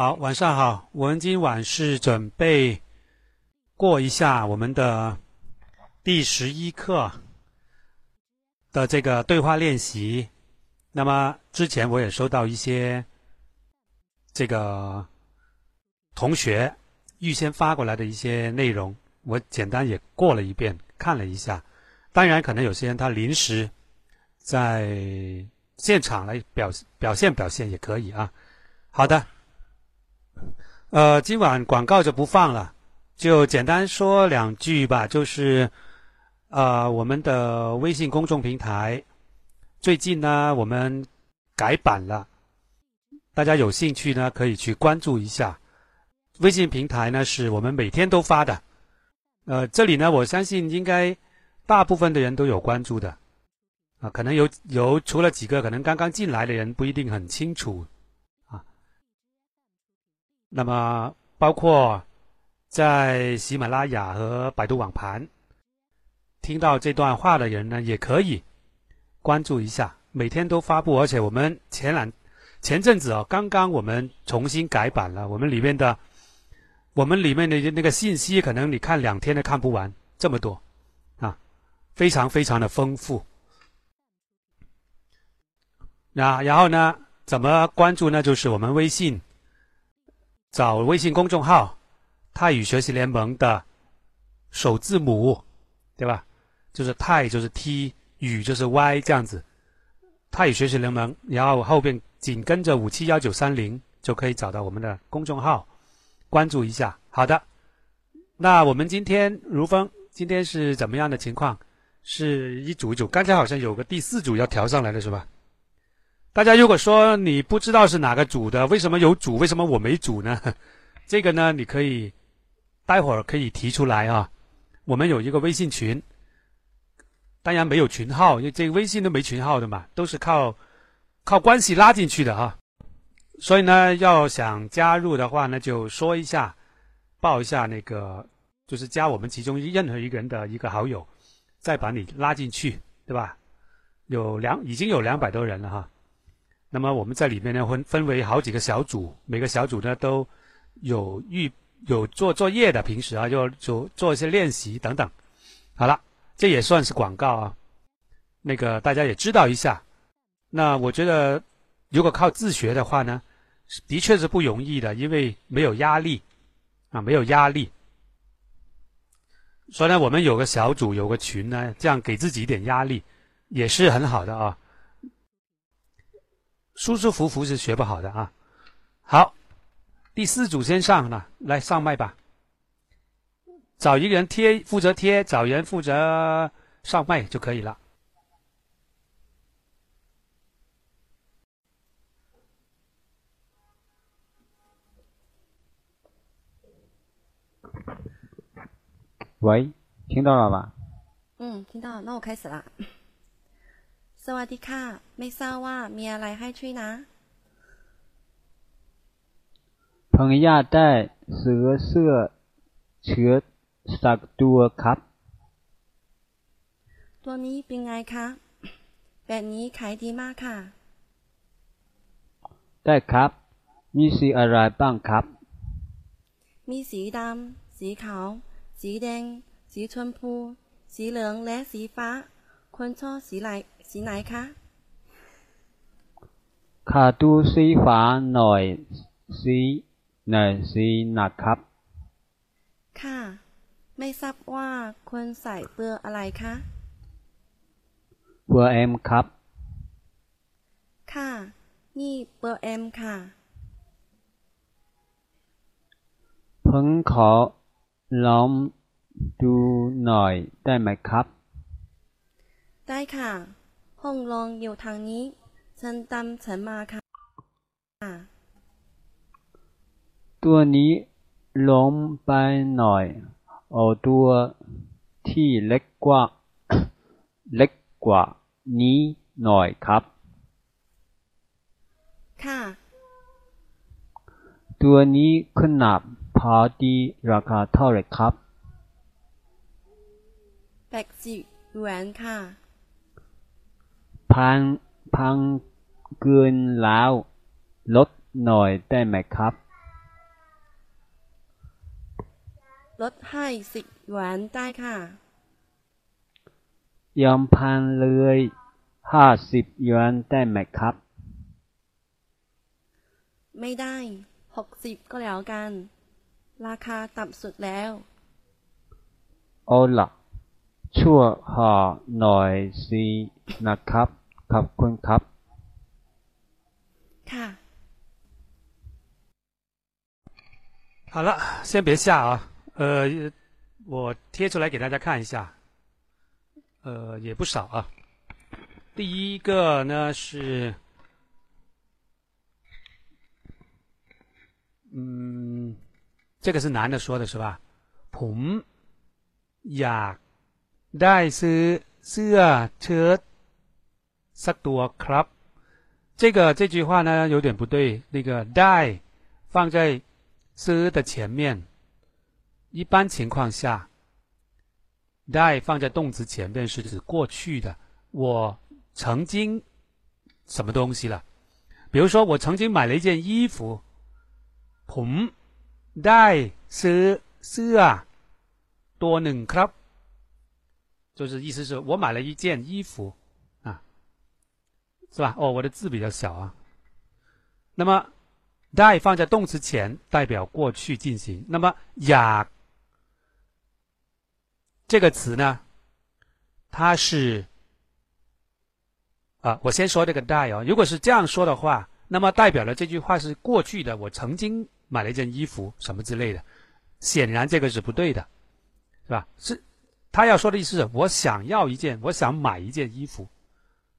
好，晚上好。我们今晚是准备过一下我们的第十一课的这个对话练习。那么之前我也收到一些这个同学预先发过来的一些内容，我简单也过了一遍，看了一下。当然，可能有些人他临时在现场来表表现表现也可以啊。好的。呃，今晚广告就不放了，就简单说两句吧。就是，呃，我们的微信公众平台最近呢，我们改版了，大家有兴趣呢，可以去关注一下。微信平台呢，是我们每天都发的。呃，这里呢，我相信应该大部分的人都有关注的，啊，可能有有除了几个可能刚刚进来的人不一定很清楚。那么，包括在喜马拉雅和百度网盘听到这段话的人呢，也可以关注一下。每天都发布，而且我们前两前阵子哦，刚刚我们重新改版了，我们里面的我们里面的那个信息，可能你看两天都看不完，这么多啊，非常非常的丰富。那然后呢，怎么关注呢？就是我们微信。找微信公众号“泰语学习联盟”的首字母，对吧？就是泰就是 T，语就是 Y 这样子。泰语学习联盟，然后后边紧跟着五七幺九三零，就可以找到我们的公众号，关注一下。好的，那我们今天如风，今天是怎么样的情况？是一组一组，刚才好像有个第四组要调上来的是吧？大家如果说你不知道是哪个组的，为什么有组，为什么我没组呢？这个呢，你可以待会儿可以提出来啊。我们有一个微信群，当然没有群号，因为这个微信都没群号的嘛，都是靠靠关系拉进去的啊。所以呢，要想加入的话呢，就说一下，报一下那个，就是加我们其中任何一个人的一个好友，再把你拉进去，对吧？有两已经有两百多人了哈。那么我们在里面呢分分为好几个小组，每个小组呢都有预有做作业的，平时啊要做做一些练习等等。好了，这也算是广告啊，那个大家也知道一下。那我觉得如果靠自学的话呢，的确是不容易的，因为没有压力啊，没有压力。所以呢，我们有个小组有个群呢，这样给自己一点压力也是很好的啊。舒舒服服是学不好的啊！好，第四组先上了，来上麦吧。找一个人贴，负责贴；找人负责上麦就可以了。喂，听到了吧？嗯，听到。那我开始了。 สวัสดีค่ะ ไม่ทราบว่ามีอะไรให้ช่วยนะเพิ่งอยากได้เสื้อเสื้อเชิ้ตสักตัวครับ ตัวนี้เป็นไงคะ แบบนี้ขายดีมากค่ะ ได้ครับ มีสีอะไรบ้างครับ มีสีดำ สีขาว สีแดง สีชมพู สีเหลืองและสีฟ้า คนชอบสีไหน สีไหนคะขาดูสีฟ้าหน่อยสีหน่อยสีหนักครับ ค่ะ ไม่ทราบว่าควรใส่เบอร์อะไรคะเบอร์เอ็มครับ ค่ะ นี่เบอร์เอ็มค่ะเพิ่งขอลองดูหน่อยได้ไหมครับ ได้ค่ะ ห้องรองอยู่ทางนี้เชิญตามฉันมาค่ะ ตัวนี้ล้มไปหน่อย เอาตัวที่เล็กกว่า เล็กกว่านี้หน่อยครับ ค่ะ ตัวนี้ขนาดพอดีราคาเท่าไหร่ครับแปดสิบหยวนค่ะ พังพังเกินแล้ว ลดหน่อยได้ไหมครับ ลดให้สิบหวนได้ค่ะ ยอมพันเลยห้าสิบหยวนได้ไหมครับ ไม่ได้หกสิบก็แล้วกัน ราคาต่ำสุดแล้วเอาละชั่วห่อหน่อยสินะครับ ขอบคุณครับ ค่ะ 好了，先别下啊，呃，我贴出来给大家看一下，呃，也不少啊。第一个呢是，嗯，这个是男的说的是吧？ผมอยากได้ซื้อเสื้อเชิ้ต สักตัวครับ。这个这句话呢有点不对，那个ได้放在。s 的前面，一般情况下，die 放在动词前面是指过去的。我曾经什么东西了？比如说，我曾经买了一件衣服。ผมได้ซื้อเสื้อตัวหนึ่งครับ，就是意思是我买了一件衣服啊， 是吧？哦，我的字比较小啊。那么。die 放在动词前，代表过去进行。那么雅这个词呢，它是啊，我先说这个 die 哦。如果是这样说的话，那么代表了这句话是过去的。我曾经买了一件衣服，什么之类的。显然这个是不对的，是吧？是他要说的意思是我想要一件，我想买一件衣服。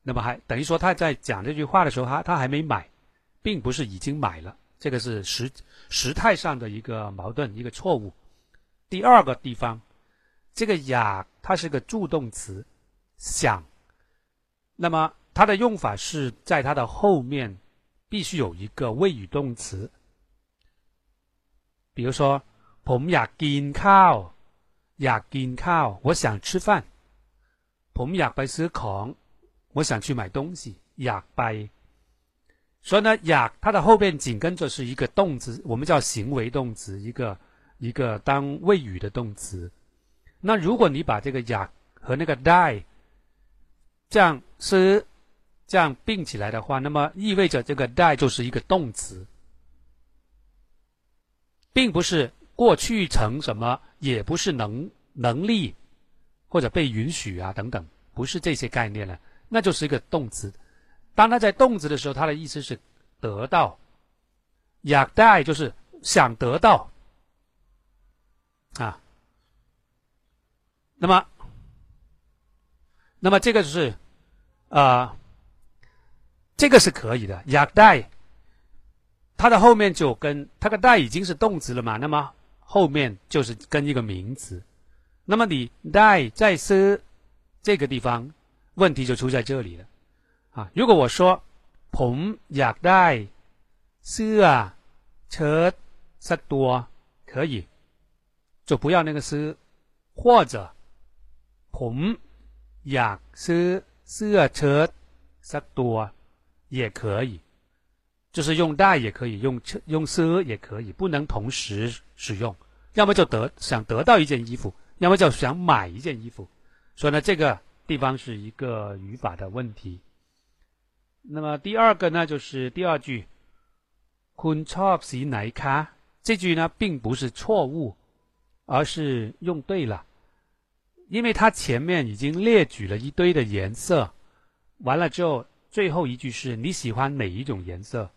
那么还等于说他在讲这句话的时候，他他还没买，并不是已经买了。这个是时时态上的一个矛盾，一个错误。第二个地方，这个雅它是个助动词，想，那么它的用法是在它的后面必须有一个谓语动词。比如说，ผมอยากกินข้าว，อยากกินข้าว，我想吃饭。ผมอยากไปซื้อของ， 我想去买东西。อยากไป。所以呢，雅它的后边紧跟着是一个动词，我们叫行为动词，一个一个当谓语的动词。那如果你把这个雅和那个 die 这样是这样并起来的话，那么意味着这个 die 就是一个动词，并不是过去成什么，也不是能能力或者被允许啊等等，不是这些概念了， 那就是一个动词，当它在动词的时候，它的意思是得到。雅带就是想得到啊。那么，那么这个就是啊，这个是可以的。雅带它的后面就跟它个带已经是动词了嘛，那么后面就是跟一个名词。那么你带在说这个地方。问题就出在这里了。啊，如果我说ผมอยากได้เสื้อเชิ้ตสักตัว可以，就不要那个ซื้อ或者ผมอยากซื้อเสื้อเชิ้ตสักตัว也可以，就是用ได้也可以，用用ซื้อ也可以，不能同时使用。要么就得想得到一件衣服，要么就想买一件衣服。所以呢，这个 地方是一个语法的问题。那么第二个呢，就是第二句“คุณชอบสีไหนคะ”这句呢，并不是错误，而是用对了，因为它前面已经列举了一堆的颜色，完了之后，最后一句是你喜欢哪一种颜色？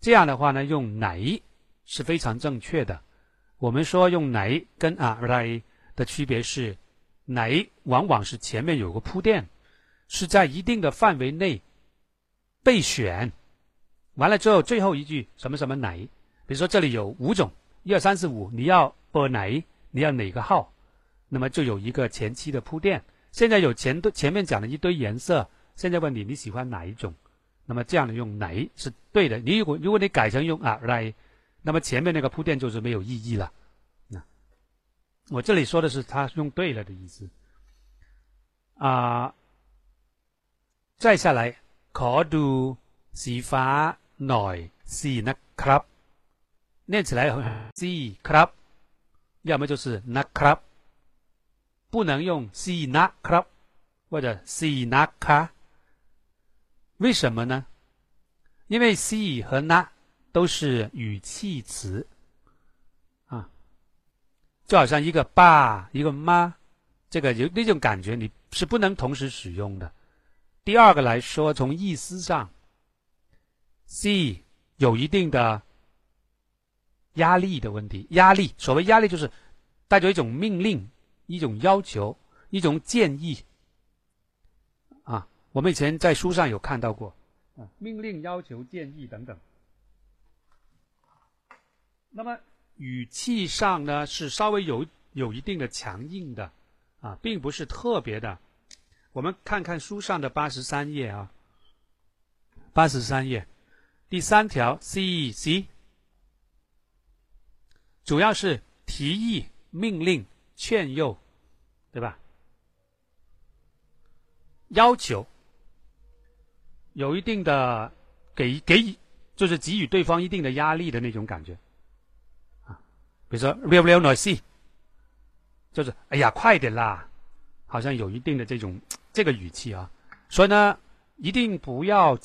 这样的话呢，用“哪”是非常正确的。我们说用“哪”跟“啊来”的区别是，“ 哪”往往是前面有个铺垫，是在一定的范围内。备选完了之后，最后一句什么什么哪？比如说这里有五种，一二三四五，你要播哪？你要哪个号？那么就有一个前期的铺垫。现在有前前面讲了一堆颜色，现在问你你喜欢哪一种？那么这样的用哪是对的。你如果如果你改成用啊来，那么前面那个铺垫就是没有意义了。那我这里说的是他用对了的意思啊。再下来。ขอดูสีฟ้าหน่อยสีนะครับ念起来สีครับ 要么就是 “nakrab”，不能用 “si nakrab” 或者 “si nakka”。为什么呢？因为 “si” 和 “na” 都是语气词啊， 就好像一个爸，一个妈，这个有那种感觉，你是不能同时使用的。第二个来说，从意思上，“si” 有一定的。压力的问题，压力，所谓压力就是带着一种命令、一种要求、一种建议啊。我们以前在书上有看到过啊，命令、要求、建议等等。那么语气上呢，是稍微有有一定的强硬的啊，并不是特别的。我们看看书上的八十三页啊，八十三页第三条 C E C，。主要是提议、命令、劝诱，对吧？要求有一定的给给，就是给予对方一定的压力的那种感觉。比如说 “real real noisy”，就是哎呀，快点啦，好像有一定的这种 这个语气啊。所以呢，一定不要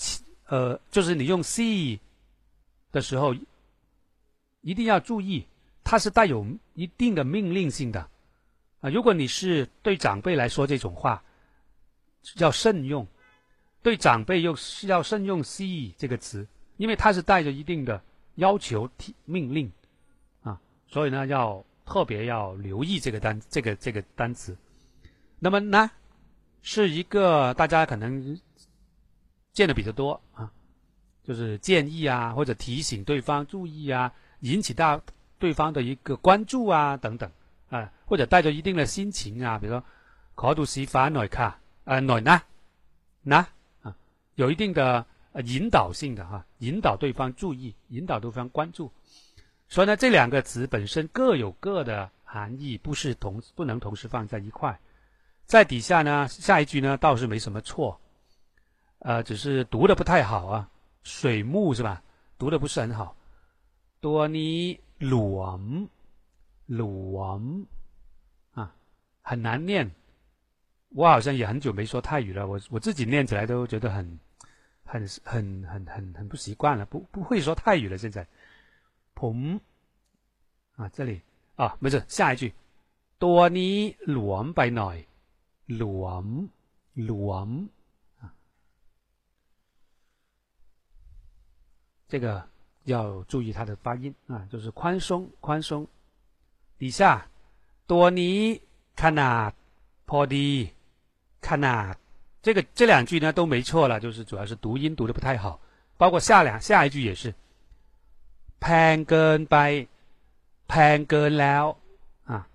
呃，就是你用 “see” 的时候，一定要注意。它是带有一定的命令性的，啊，如果你是对长辈来说这种话，要慎用；对长辈又是要慎用 “see” 这个词，因为它是带着一定的要求、提命令，所以呢，要特别要留意这个单这个这个单词。那么呢，是一个大家可能见的比较多啊，就是建议啊，或者提醒对方注意啊，引起大。对方的一个关注啊，等等啊，或者带着一定的心情啊，比如说考度西法乃卡啊乃呢，那啊，有一定的引导性的哈，引导对方注意，引导对方关注。所以呢，这两个词本身各有各的含义，不是同不能同时放在一块。在底下呢，下一句呢倒是没什么错，呃，只是读的不太好啊，水木是吧？读的不是很好，多尼。鲁鲁啊，很难念。我好像也很久没说泰语了，我我自己念起来都觉得很、很、很、很、很、很不习惯了，不不会说泰语了。现在， ผม啊，这里啊，不是下一句，多尼鲁ไปหน่อย鲁鲁啊，这个。要注意它的发音啊，就是宽松宽松。底下多尼看呐，破迪看呐，这个这两句呢都没错了，就是主要是读音读的不太好。包括下两下一句也是， แ跟拜แ跟了啊。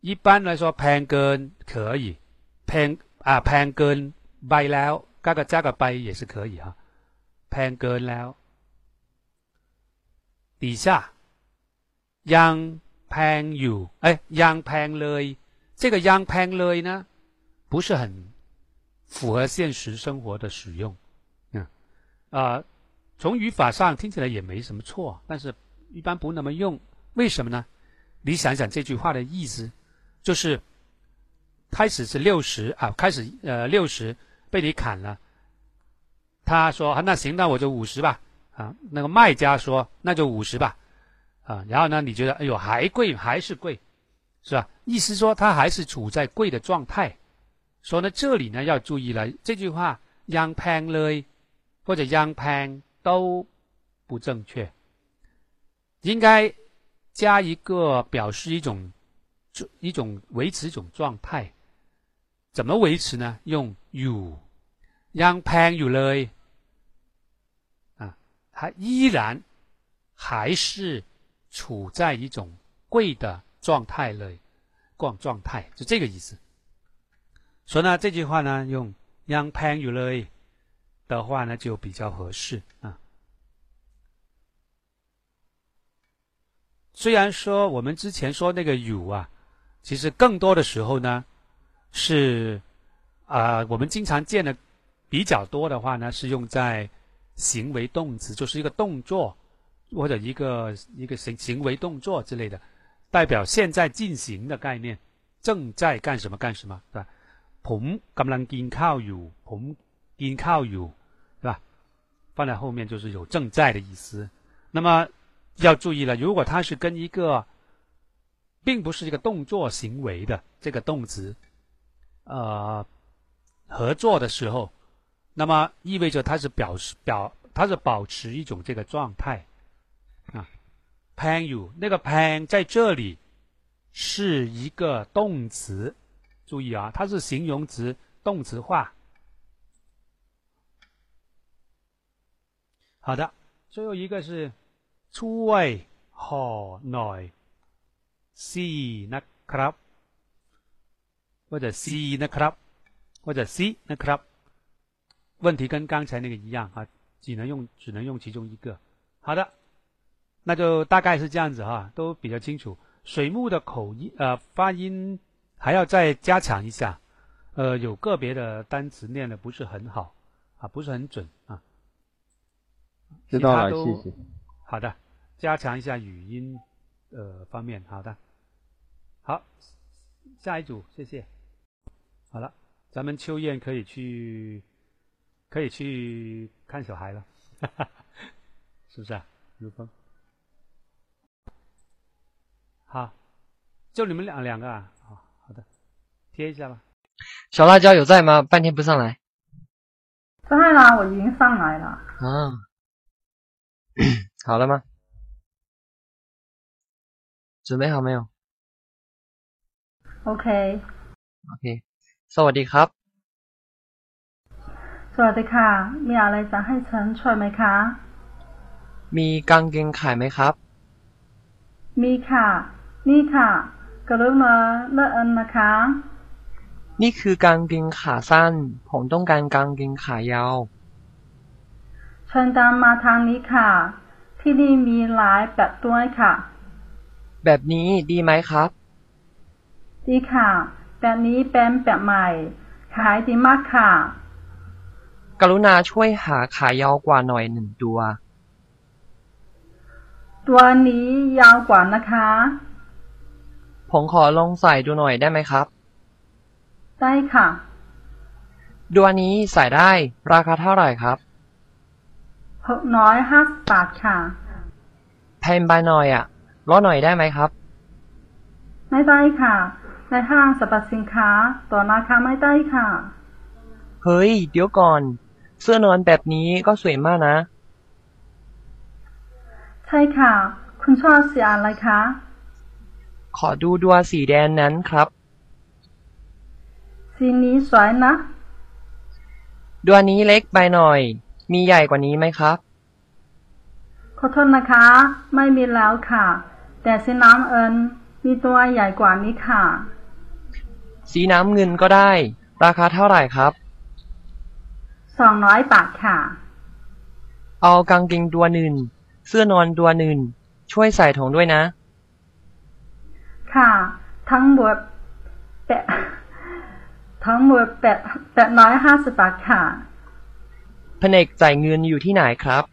一般来说แ跟可以，แ啊แ跟拜了，加个加个拜也是可以哈，แ跟了。底下，young pan you，哎，young pan 嘞，这个 young pan 嘞呢，不是很符合现实生活的使用，嗯，啊， 从语法上听起来也没什么错，但是一般不那么用，为什么呢？你想想这句话的意思，就是开始是六十啊，开始呃六十被你砍了，他说那行，那我就五十吧。啊，那个卖家说那就五十吧，啊，然后呢，你觉得哎呦还贵还是贵，是吧？意思说他还是处在贵的状态，所以呢这里呢要注意了，这句话 young pang 嘞或者 young pang 都不正确，应该加一个表示一种一种维持一种状态，怎么维持呢？用 you young pan you 嘞。它依然还是处在一种贵的状态内，逛状态，就这个意思。所以呢，这句话呢，用 “young pan you 嘞”的话呢，就比较合适啊。虽然说我们之前说那个 “you” 啊，其实更多的时候呢，是啊，我们经常见的比较多的话呢，是用在。行为动词就是一个动作，或者一个一个行行为动作之类的， 代表现在进行的概念，正在干什么干什么，对吧？ผมกำลังกินข้าวอยู่ผมกินข้าวอยู่，对吧？ 放在后面就是有正在的意思。那么要注意了，如果它是跟一个并不是一个动作行为的这个动词，呃，合作的时候，那么意味着它是表示表，它是保持一种这个状态啊。pan you 那个 pan 在这里是一个动词，注意啊，它是形容词动词化。好的，最后一个是ช่วยห่อหน่อยซีนะครับ 或者 C นะครับ或者 C นะครับ问题跟刚才那个一样啊，只能用只能用其中一个。好的，那就大概是这样子哈，都比较清楚。水木的口音呃发音还要再加强一下，呃，有个别的单词念的不是很好啊，不是很准啊。 知道了，谢谢。好的，加强一下语音呃方面。好的，好，下一组，谢谢。好了，咱们秋燕可以去，可以去看小孩了，是不是啊？如风。好，就你们两两个啊。好，好的，贴一下吧。小辣椒有在吗？半天不上来。在啦，我已经上来了。啊，好了吗？准备好没有 OK， ？OK，สวัสดีครับ สวัสดีค่ะ มีอะไรจะให้ฉันช่วยไหมคะ มีกางเกงขายไหมครับ มีค่ะ นี่ค่ะ กรุณาเลือกอันนะคะ นี่คือกางเกงขาสั้น ผมต้องการกางเกงขายาว เ ชิญตามมาทางนี้ค่ะ ที่นี่มีหลายแบบด้วยค่ะ แบบนี้ดีไหมครับ ดีค่ะ แบบนี้เป็นแบบใหม่ ขายดีมากค่ะ กรุณาช่วยหาขายาวกว่าหน่อยหนึ่งตัว ตัวนี้ยาวกว่านะคะ ผมขอลองใส่ดูหน่อยได้ไหมครับ ได้ค่ะ ตัวนี้ใส่ได้ราคาเท่าไหร่ครับ หกน้อยห้าสิบบาทค่ะ แพงไปหน่อยอะลดหน่อยได้ไหมครับ ไม่ได้ค่ะ ในห้างสรรพสินค้าตัวราคาไม่ได้ค่ะ เฮ้ย เดี๋ยวก่อน เสื้อนอนแบบนี้ก็สวยมากนะ ใช่ค่ะ คุณชอบสีอะไรคะ ขอดูดัวสีแดงนั้นครับ สีนี้สวยนะดัวนี้เล็กไปหน่อย มีใหญ่กว่านี้ไหมครับ ขอโทษนะคะ ไม่มีแล้วค่ะ แต่สีน้ำเอิญมีตัวใหญ่กว่านี้ค่ะ สีน้ำเงินก็ได้ ราคาเท่าไหร่ครับสองร้อยบาทค่ะ เอากางเกงตัวหนึ่งเสื้อนอนตัวหนึ่งช่วยใส่ถุงด้วยนะ ค่ะ ทั้งหมดแปดทั้งหมดแปดแปดร้อยห้าสิบบาทค่ะ แผนกจ่ายเงินอยู่ที่ไหนครับ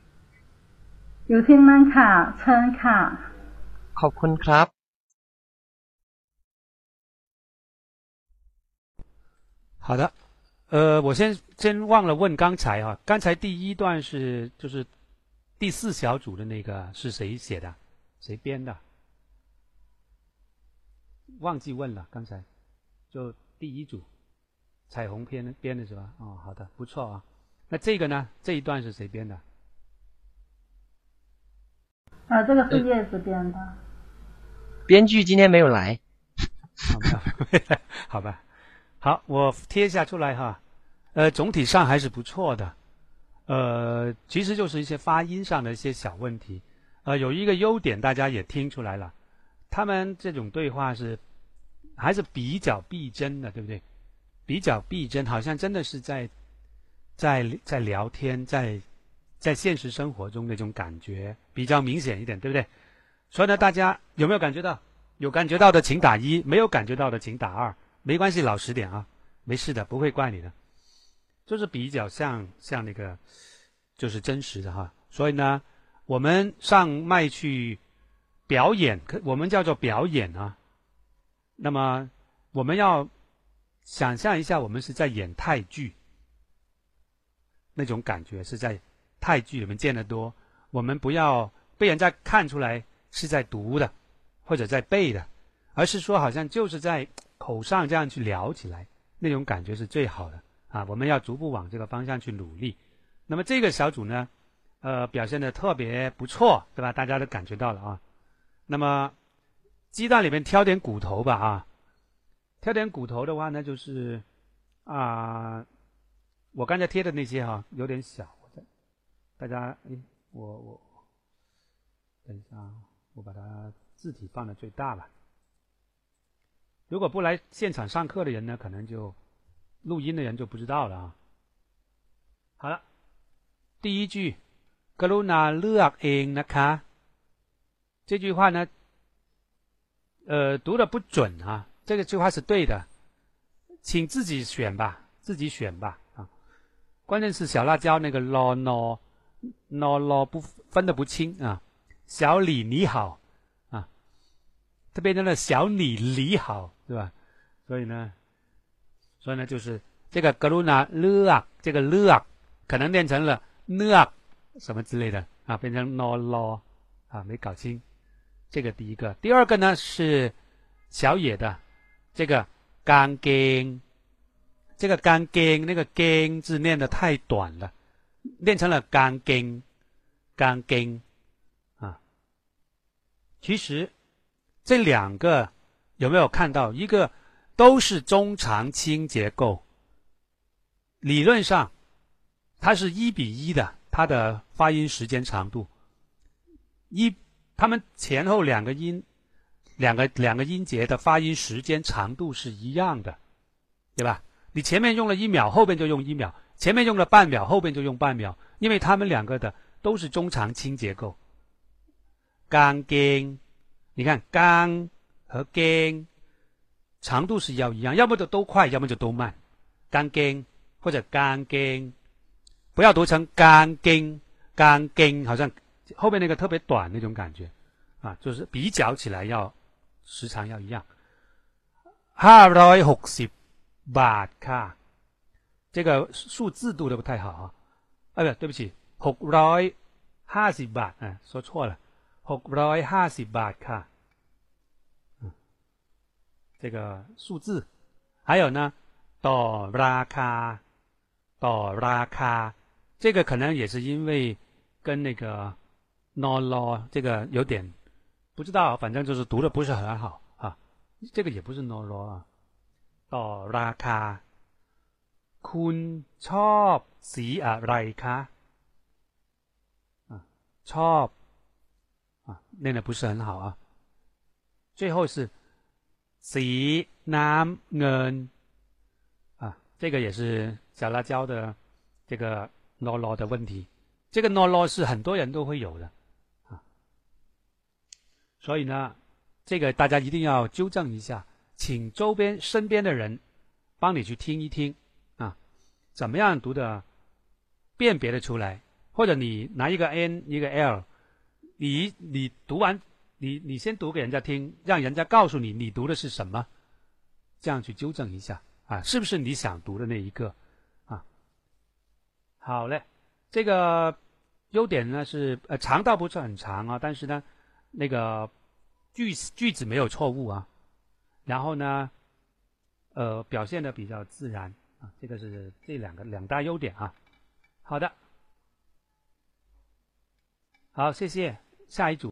อยู่ที่นั่นค่ะ เชิญค่ะ ขอบคุณครับ 好的，呃，我先先忘了问刚才啊，刚才第一段是就是第四小组的那个是谁写的？谁编的？忘记问了，刚才就第一组彩虹篇编的是吧？哦，好的，不错啊。 那这个呢？这一段是谁编的？啊，这个是叶子编的。编剧今天没有来，好吧，好吧，好，我贴一下出来哈。呃，总体上还是不错的。呃，其实就是一些发音上的一些小问题。呃，有一个优点大家也听出来了，他们这种对话是还是比较逼真的，对不对？比较逼真，好像真的是在在在聊天，在在现实生活中那种感觉比较明显一点，对不对？所以呢，大家有没有感觉到？有感觉到的请打一，没有感觉到的请打二，没关系，老实点啊，没事的，不会怪你的，就是比较像像那个，就是真实的哈。所以呢，我们上麦去表演，可我们叫做表演啊。那么我们要想象一下，我们是在演泰剧，那种感觉是在泰剧里面见得多。我们不要被人家看出来是在读的，或者在背的，而是说好像就是在口上这样去聊起来，那种感觉是最好的啊！我们要逐步往这个方向去努力。那么这个小组呢，呃，表现的特别不错，对吧？大家都感觉到了啊。那么鸡蛋里面挑点骨头吧啊，挑点骨头的话呢，就是啊，我刚才贴的那些哈有点小，大家诶。我我等一下，我把它字体放的最大吧。如果不来现场上课的人呢，可能就录音的人就不知道了啊。好了，第一句 g r u n a look in the car”，这句话呢，呃，读的不准啊。这个句话是对的，请自己选吧，自己选吧。关键是小辣椒那个 “lo no”。no no 不分的不清啊，小李你好啊，它变成了小李你好，对吧？所以呢，所以呢，就是这个格鲁纳勒啊，这个勒啊，可能念成了呢啊什么之类的啊，变成 no no 啊，没搞清。这个第一个，第二个呢是小野的这个钢筋，这个钢筋那个筋字念的太短了。念成了钢筋，钢筋啊。其实这两个有没有看到？一个都是中长轻结构，理论上它是一比一的，它的发音时间长度一，它们前后两个音，两个两个音节的发音时间长度是一样的，对吧？你前面用了一秒，后边就用一秒。前面用了半秒，后边就用半秒，因为他们两个的都是中长轻结构。钢筋，你看钢和筋长度是要一样，要么就都快，要么就都慢。钢筋或者钢筋，不要读成钢筋，钢筋好像后面那个特别短那种感觉啊，就是比较起来要时长要一样。ห้าร้อยหกสิบ บาทค่ะ这个数字读的不太好啊，哎不对不起，หกร้อยห้าสิบบาท啊，说错了，หกร้อยห้าสิบบาทค่ะ，嗯，这个数字，还有呢，ต่อราคา，ต่อราคา，这个可能也是因为跟那个 no law 这个有点不知道，反正就是读的不是很好啊，这个也不是 no law 啊， ต่อราคา。คุณชอบสีอะไรคะ啊ชอบ啊念的不是很好啊最后是สีน้ำเงิน啊这个也是小辣椒的这个 no law 的问题这个 no law 是很多人都会有的啊所以呢这个大家一定要纠正一下 请周边身边的人帮你去听一听啊怎么样读的，辨别的出来？或者你拿一个 n 一个 l，你你读完，你你先读给人家听，让人家告诉你你读的是什么，这样去纠正一下啊，是不是你想读的那一个啊？好嘞，这个优点呢是呃长倒不是很长啊，但是呢那个句句子没有错误啊，然后呢呃表现的比较自然。啊，这个是这两个两大优点啊。好的，好，谢谢。下一组。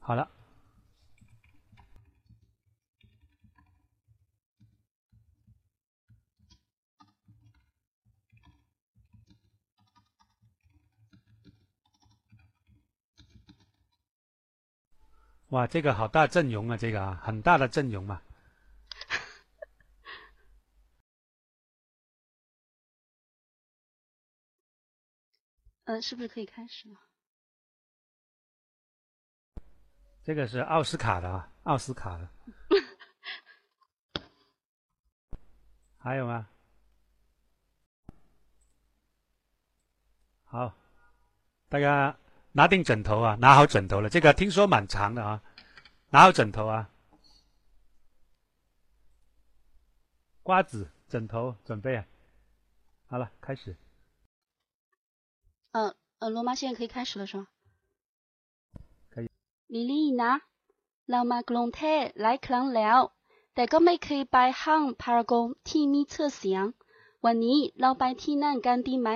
好了。哇，这个好大阵容啊！这个啊，很大的阵容嘛。呃，是不是可以开始了？这个是奥斯卡的啊，奥斯卡的。还有吗？好，大家拿定枕头啊，拿好枕头了。这个听说蛮长的啊，拿好枕头啊。瓜子，枕头准备啊。好了，开始。呃呃，罗马现在可以开始了是吗？可以。ลิลลี่นะ เรามากรุงเทพหลายครั้งแล้ว แต่ก็ไม่เคยไปห้างพารากอนที่มีชื่อเสียง วันนี้เราไปที่นั่นกันดีไหม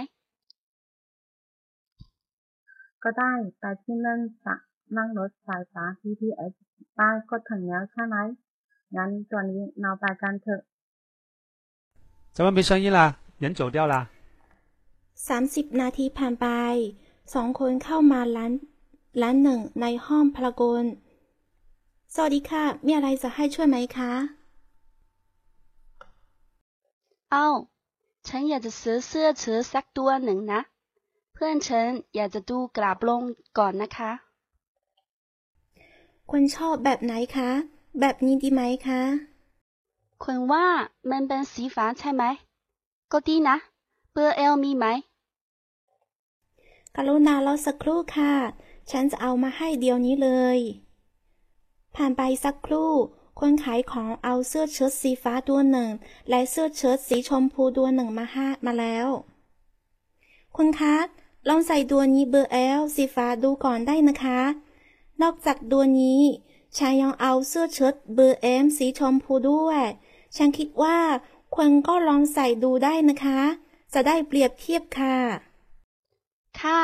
ก็ได้ไปที่นั่นจะนั่งรถไฟฟ้า BTS ใต้ก็ถึงแล้วใช่ไหมงั้นตัวนี้เราไปกันเถอะ 怎么没声音啦？人走掉啦？ สามสิบนาทีผ่านไป สองคนเข้ามาร้านร้านหนึ่งในห้องพารากอนสวัสดีค่ะ มีอะไรจะให้ช่วยไหมคะ เอ้า ฉันอยากจะซื้อเสื้อเชิ้ตสักตัวหนึ่งนะ เ พื่อนฉันอยากจะดูกราบลงก่อนนะคะคุณชอบแบบไหนคะ แบบนี้ดีไหมคะคุณว่ามันเป็นสีฟ้าใช่ไหม ก็ดีนะ เบอร์เอลมีไหมกรุณารอสักครู่ค่ะ ฉันจะเอามาให้เดี๋ยวนี้เลย ผ่านไปสักครู่ คนขายของเอาเสื้อเชิ้ตสีฟ้าตัวหนึ่ง และเสื้อเชิ้ตสีชมพูตัวหนึ่งมาให้มาแล้ว คุณคะ ลองใส่ตัวนี้เบอร์เอลสีฟ้าดูก่อนได้นะคะ นอกจากตัวนี้ ฉันยังเอาเสื้อเชิ้ตเบอร์เอ็มสีชมพูด้วย ฉันคิดว่าคุณก็ลองใส่ดูได้นะคะ จะได้เปรียบเทียบค่ะ ค่ะ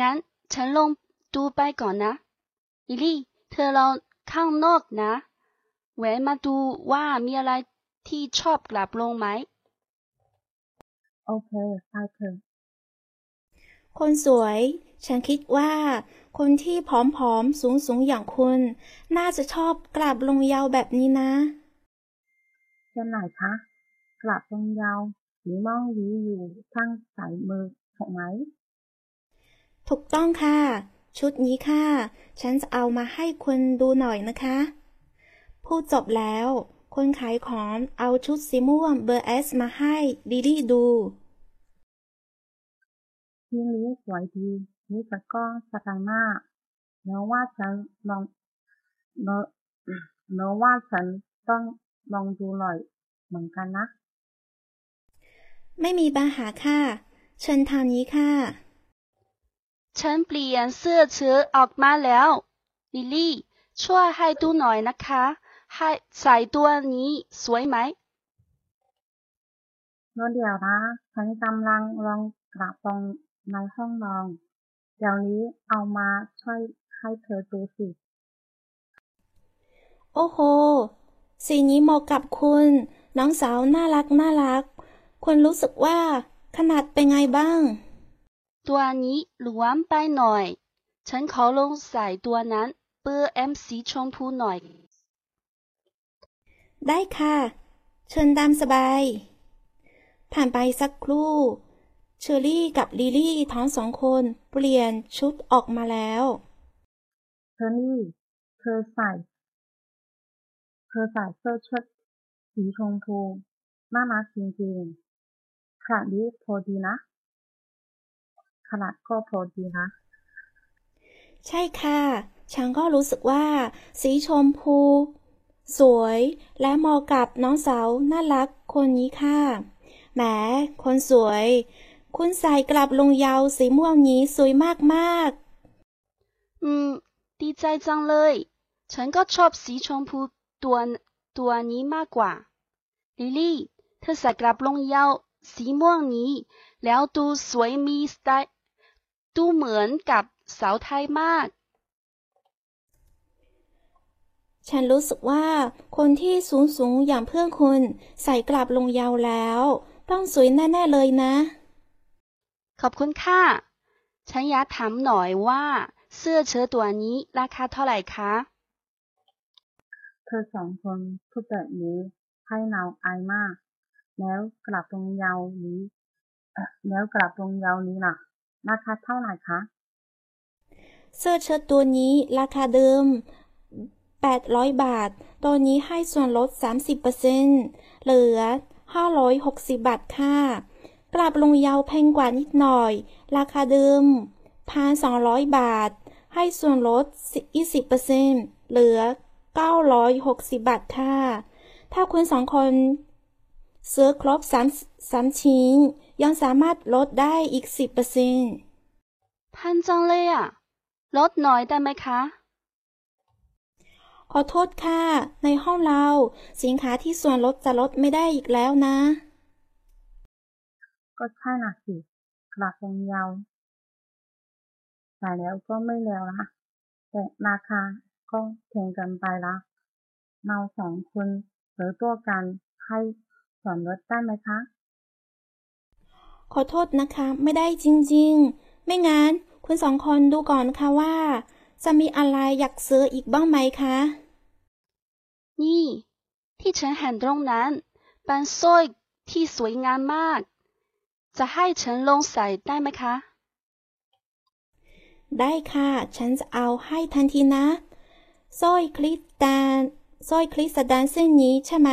งั้นฉันลงดูไปก่อนนะลิลลี่เธอลองข้างนอกนะแหวนมาดูว่ามีอะไรที่ชอบกลับลงไหม โอเคไปเถอะ คนสวย ฉันคิดว่า คนที่ผอมๆ สูงๆ อย่างคุณ น่าจะชอบกลับลงยาวแบบนี้นะเช่นไหนคะ กลับลงยาวสีม่องหวีอยู่ข้างสายมือถูกไหม ถูกต้องค่ะ ชุดนี้ค่ะ ฉันจะเอามาให้คุณดูหน่อยนะคะ พูดจบแล้ว คนขายของเอาชุดสีม่วงเบอร์เอสมาให้ลิลี่ดู ทีนี้สวยดีนี่แต่ก็สบายมากเนื้อว่าฉันลองเนื้อเนื้อว่าฉันต้องลองดูหน่อยเหมือนกันนะ ไม่มีปัญหาค่ะ เชิญทางนี้ค่ะ ฉันเปลี่ยนเสื้อเชิ้ตออกมาแล้ว ลิลลี่ ช่วยให้ดูหน่อยนะคะ ให้ใส่ตัวนี้สวยไหมเมื่อเดี๋ยวนะ ฉันกำลังลองกระโปรง ในห้องนอนเดี๋ยวนี้เอามาช่วยให้เธอดูสิ โอ้โห สีนี้เหมาะกับคุณ น้องสาวน่ารักน่ารัก คุณรู้สึกว่าขนาดเป็นไงบ้าง ตัวนี้หลวมไปหน่อย ฉันขอลงใส่ตัวนั้นเบอร์เอ็มสีชมพูหน่อย ได้ค่ะ เชิญตามสบาย ผ่านไปสักครู่ เชอรี่กับลิลี่ทั้งสองคนเปลี่ยนชุดออกมาแล้วเธอนี่เธอใส่เธอใส่เสื้อเชิ้ตสีชมพูน่ารักจริงๆขนาดนี้พอดีนะ ขนาดก็พอดีนะ ใช่ค่ะ ฉันก็รู้สึกว่า สีชมพู สวยและเหมาะกับน้องสาวน่ารักคนนี้ค่ะแหมคนสวย คุณใส่กลับลงยาวสีม่วงนี้สวยมากอืม ดีใจจังเลย ฉันก็ชอบสีชมพูตัวตัวนี้มากกว่า ลิลลี่ เธอใส่กลับลงยาวสีม่วงนี้ แล้วดูสวยมีสไตล์ดูเหมือนกับสาวไทยมากๆฉันรู้สึกว่าคนที่สูงสูงๆอย่างเพื่อนคุณใส่กลับลงยาวแล้ว ต้องสวยแน่ ๆ เลยนะ ขอบคุณค่ะ ฉันอยากถามหน่อยว่า เสื้อเชิ้ตตัวนี้ราคาเท่าไหร่คะเธอสองคนพูดแบบนี้ให้เราอายมาก แล้วกลับตรงยาวนี้เอ่อแล้วกลับตรงยาวนี้ล่ะ ราคาเท่าไหร่คะ เสื้อเชิ้ตตัวนี้ราคาเดิม 800 บาท ตอนนี้ให้ส่วนลด 30%เหลือ 560 บาทค่ะ กลับลงยาวแพงกว่านิดหน่อย ราคาเดิม 1,200 บาท ให้ส่วนลด 20%เหลือ 960 บาทค่ะ ถ้าคุณสองคนซื้อครบ3 3ชิ้น ยังสามารถลดได้อีก 10%พันจังเลยอะลดหน่อยได้ไหมคะขอโทษค่ะ ในห้องเรา สินค้าที่ส่วนลดจะลดไม่ได้อีกแล้วนะ ก็ใช่น่ะสิกลับลงยาวแต่แล้วก็ไม่แล้วละแต่ราคาก็แพงเกินไปละเราสองคนซื้อตัวกันให้ส่วนลดได้ไหมคะ ขอโทษนะคะ ไม่ได้จริงๆ ไม่งั้นคุณสองคนดูก่อนค่ะว่า จะมีอะไรอยากซื้ออีกบ้างไหมคะ นี่ ที่ฉันเห็นตรงนั้นเป็นสร้อยที่สวยงามมาก จะให้ฉันลองใส่ได้ไหมคะ ได้ค่ะ ฉันจะเอาให้ทันทีนะสร้อยคริสตัลสร้อยคริสตัลเส้นนี้ใช่ไหม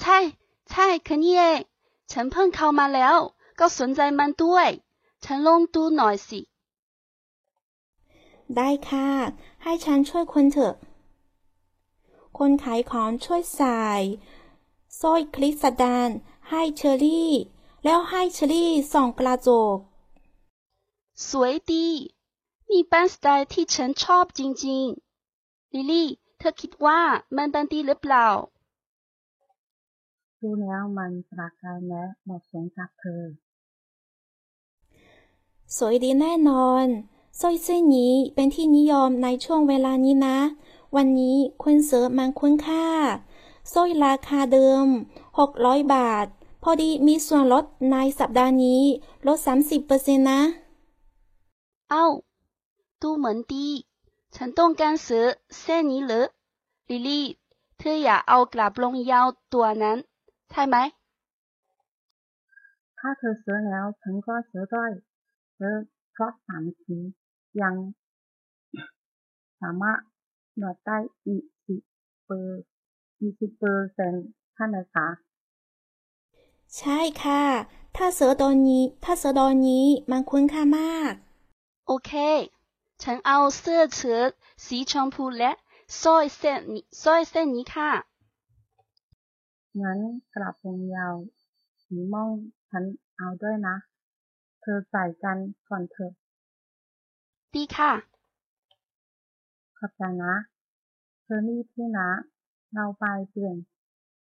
ใช่ ใช่คือนี่เองฉันเพิ่งเข้ามาแล้ว ก็สนใจมันด้วย ฉันลองดูหน่อยสิ ได้ค่ะ ให้ฉันช่วยคนเถอะ คนขายของช่วยใส่สร้อยคริสตัลให้เชอรี่ แล้วให้เชอรี่ส่องกระจก สวยดี มีเป็นสไตล์ที่ฉันชอบจริงๆ ลิลี่ เธอคิดว่ามันเป็นดีหรือเปล่า ดูแล้วมันประกายและเหมาะสมกับเธอ สวยดีแน่นอนสร้อยเส้นนี้เป็นที่นิยมในช่วงเวลานี้นะ วันนี้คุณเสือมันคุ้นค่าสร้อยราคาเดิม 600 บาท พอดีมีส่วนลดในสัปดาห์นี้ ลด 30%นะ เอ้าดูเหมือนดี ฉันต้องการซื้อเส้นนี้เหรอลิลี่ เธออยากเอากลับลงยาวตัวนั้น ใช่ไหม ถ้าเธอซื้อแล้วฉันก็ซื้อด้วยซื้อครบสามชิ้นยัง สามารถลดได้อีกสิบเปอร์ยี่สิบเปอร์เซ็นต์ใช่ไหมคะ ใช่ค่ะ ถ้าเสือตอนนี้ ถ้าเสือตอนนี้มันคุ้นค่ามาก โอเค ฉันเอาเสื้อเชิ้ตสีชมพูและสร้อยเส้นนี้สร้อยเส้นนี้ค่ะ งั้นกลับวงยาวสีม่วงฉันเอาด้วยนะ เธอใส่กันก่อนเถอะ ดีค่ะ ขอบใจนะ เธอรีบที่นะ เราไปเปลี่ยน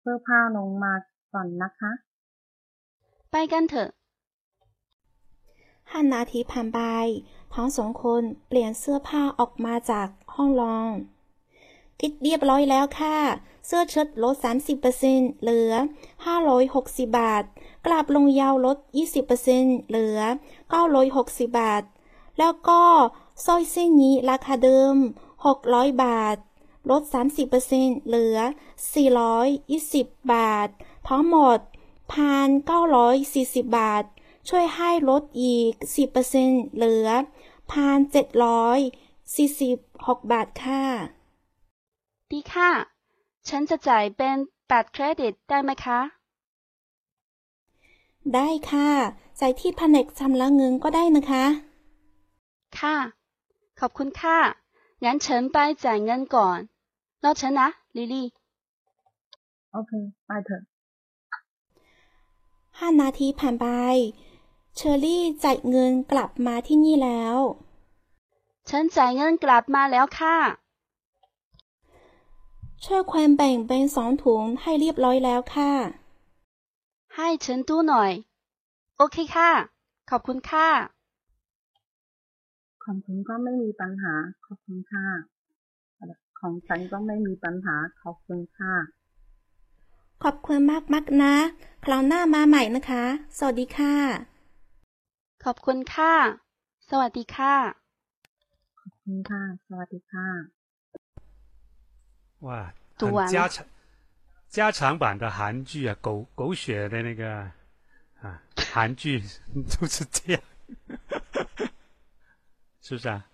เสื้อผ้าลงมาก่อนนะคะ ไปกันเถอะห้านาทีผ่านไปทั้งสองคนเปลี่ยนเสื้อผ้าออกมาจากห้องรองคิดเรียบร้อยแล้วค่ะ เสื้อเชิ้ตลด 30%เหลือ 560 บาท กลับลงยาวลด 20%เหลือ 960 บาท แล้วก็สร้อยเส้นนี้ราคาเดิม 600 บาท ลด 30%เหลือ 420 บาท ทั้งหมด 1,940 บาท ช่วยให้ลดอีก 10%เหลือ 1,746 บาทค่ะ ดีค่ะ ฉันจะจ่ายเป็นบัตรเครดิตได้ไหมคะ ได้ค่ะใส่ที่แผนกชำระเงินก็ได้นะคะ ค่ะ ขอบคุณค่ะ งั้นฉันไปจ่ายเงินก่อนรอฉันนะ ลิลี่ โอเค ไปเถอะ ห้านาทีผ่านไป เชอรี่จ่ายเงินกลับมาที่นี่แล้ว ฉันจ่ายเงินกลับมาแล้วค่ะช่วยแควนแบ่งเป็นสองถุงให้เรียบร้อยแล้วค่ะ ให้ฉันดูหน่อย โอเคค่ะ ขอบคุณค่ะ ของคุณก็ไม่มีปัญหา ขอบคุณค่ะ ของฉันก็ไม่มีปัญหา ขอบคุณค่ะ ขอบคุณมากมากนะ คราวหน้ามาใหม่นะคะ สวัสดีค่ะ ขอบคุณค่ะ สวัสดีค่ะ ขอบคุณค่ะ สวัสดีค่ะว้า很加长加长版的韩剧啊，狗狗血的那个啊，韩剧就是这样，是不是啊？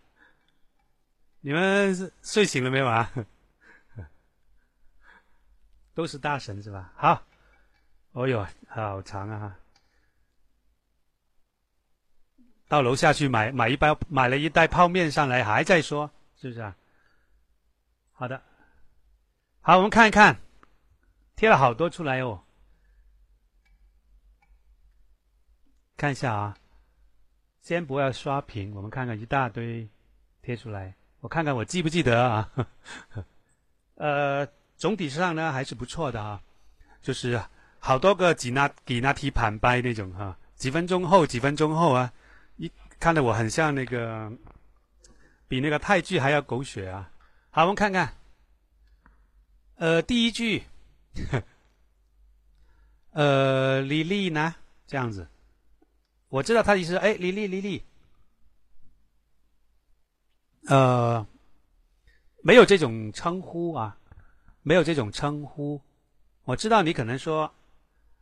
你们睡醒了没有啊？都是大神是吧？好，哦哟，好长啊！到楼下去买买一包，买了一袋泡面上来，还在说，是不是啊？好的，好，我们看一看，贴了好多出来哦。看一下啊，先不要刷屏，我们看看一大堆贴出来，我看看我记不记得啊？呃，总体上呢还是不错的啊，就是好多个几那几那题盘掰那种哈，几分钟后几分钟后啊。一看得我很像那个，比那个泰剧还要狗血啊！好，我们看看，呃，第一句，呃，李丽呢？这样子，我知道他的意思。哎，李丽，李丽，呃，没有这种称呼啊，没有这种称呼。我知道你可能说，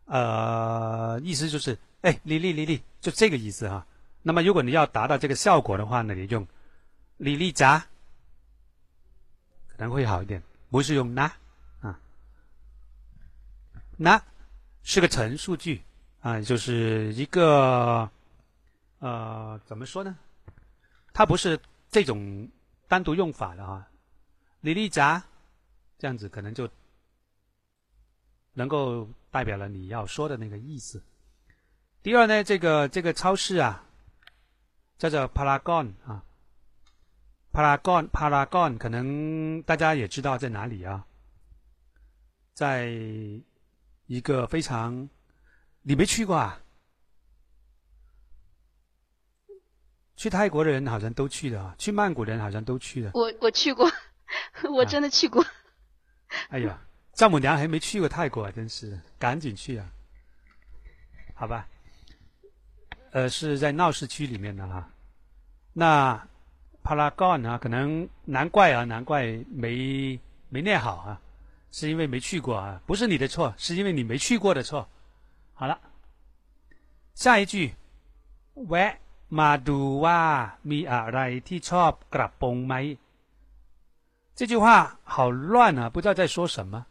呃，意思就是，哎，李丽，李丽，就这个意思哈。那么，如果你要达到这个效果的话呢，你用“李丽佳”可能会好一点，不是用“那”啊，“那”是个陈述句啊，就是一个呃，怎么说呢？它不是这种单独用法的哈，“李丽佳”这样子可能就能够代表了你要说的那个意思。第二呢，这个这个超市啊。叫做 Paragon 啊，Paragon，Paragon 可能大家也知道在哪里啊，在一个非常，你没去过啊？去泰国的人好像都去的啊，去曼谷的人好像都去的。我我去过，我真的去过。哎呀，丈母娘还没去过泰国，真是赶紧去啊！好吧。呃，是在闹市区里面的哈。那 Paragon 啊，可能难怪啊，难怪没没念好啊，是因为没去过啊，不是你的错，是因为你没去过的错。好了，下一句แวะมาดูว่ามีอะไรที่ชอบกระโปรงไหม？ 这句话好乱啊，不知道在说什么。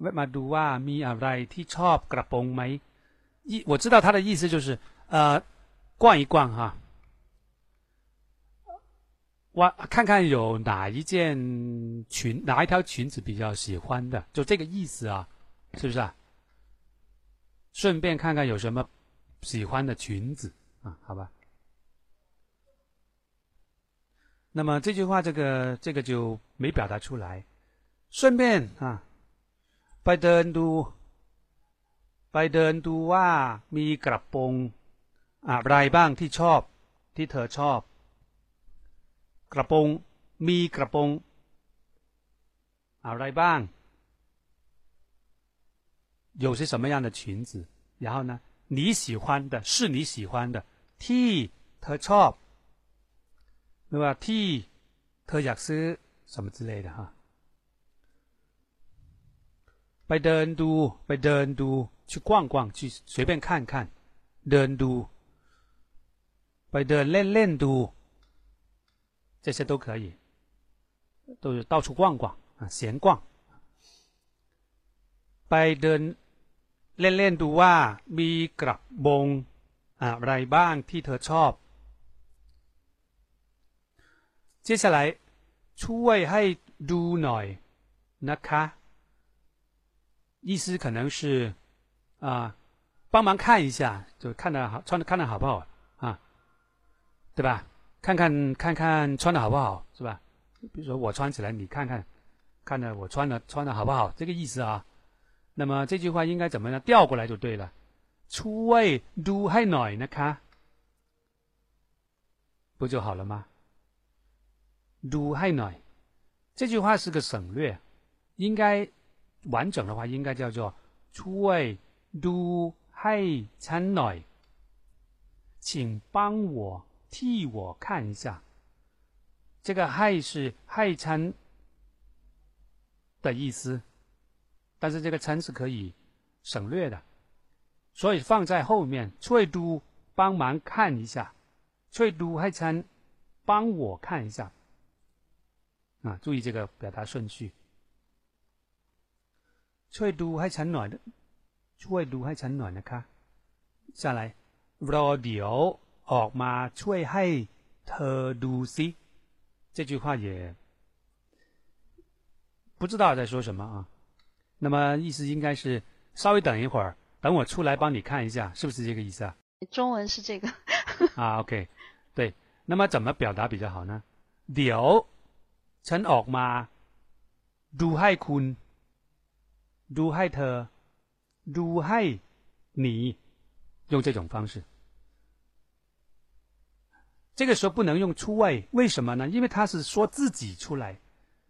แวะมาดูว่ามีอะไรที่ชอบกระโปรงไหม？意我知道他的意思就是呃逛一逛哈，我看看有哪一件裙哪一条裙子比较喜欢的，就这个意思啊，是不是啊？顺便看看有什么喜欢的裙子啊，好吧。 那么这句话这个这个就没表达出来，顺便啊，拜登都。ไปเดินดูว่ามีกระโปรงอะไรบ้างที่ชอบที่เธอชอบ กระโปรงมีกระโปรงอะไรบ้าง有些什么样的裙子然后呢你喜欢的是你喜欢的ที่เธอชอบห รือว่าที่เธออยากซื้อ什么之类的哈ไปเดินดูไปเดินดู去逛逛，去随便看看，เดูไปเดินเล่นเล่นดู这些都可以，都是到处逛逛啊，闲逛。ไปเดินเล่นเล่นดูว่ามีกระบงอะไรบ้างที่เธอชอบ。 接下来ช่วยให้ดูหน่อยนะคะ，意思可能是。啊，帮忙看一下，就看的好，穿的看的好不好啊？对吧？看看看看穿的好不好，是吧？比如说我穿起来，你看看，看着我穿的穿的好不好？这个意思啊。那么这句话应该怎么呢？调过来就对了。出位 do 还 noi 呢？看，不就好了吗 ？do 还 noi，这句话是个省略，应该完整的话应该叫做出位。ดูให้ฉันหน่อย，请帮我替我看一下。这个“ให้”是“ให้ฉัน”的意思，但是这个“ฉัน”是可以省略的，所以放在后面。ช่วยดู帮忙看一下， ช่วยดูให้ฉัน帮我看一下 啊，注意这个表达顺序。ช่วยดูให้ฉันหน่อยช่วยดูให้ฉันหน่อยนะคะ下来รอเดี๋ยวออกมาช่วยให้เธอดูซิ这句话也不知道在说什么啊。那么意思应该是稍微等一会儿，等我出来帮你看一下，是不是这个意思啊？中文是这个。啊，OK，对。那么怎么表达比较好呢？เดี๋ยว ฉันออกมาดูให้คุณดูให้เธอดูให้你，用这种方式。这个时候不能用出位，为什么呢？因为他是说自己出来，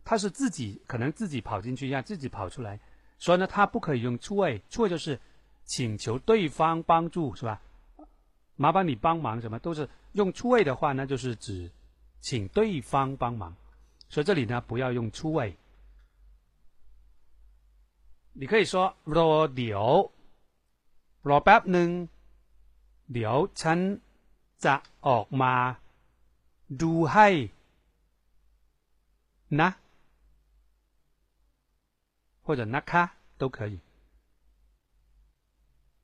他是自己可能自己跑进去，让自己跑出来，所以呢，他不可以用出位。出位就是请求对方帮助，是吧？麻烦你帮忙，什么都是用出位的话呢，就是指请对方帮忙。 所以这里呢，不要用出位。你可以说รอเดี๋ยวรอแป๊บหนึ่งเดี๋ยวฉันจะออกมาดูให้นะ或者นะคะ都可以，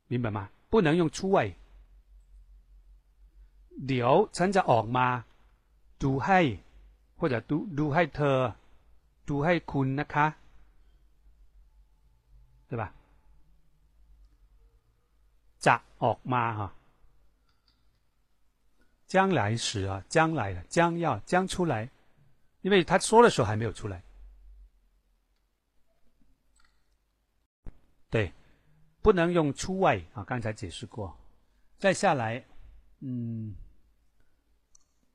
明白吗？不能用出位。เดี๋ยวฉันจะออกมาดูให้ 或者ดูดูให้เธอดูให้คุณนะคะ对吧？จะออกมา哈，将来时啊，将来的将要将出来，因为他说的时候还没有出来。对，不能用出外啊，刚才解释过。再下来，嗯，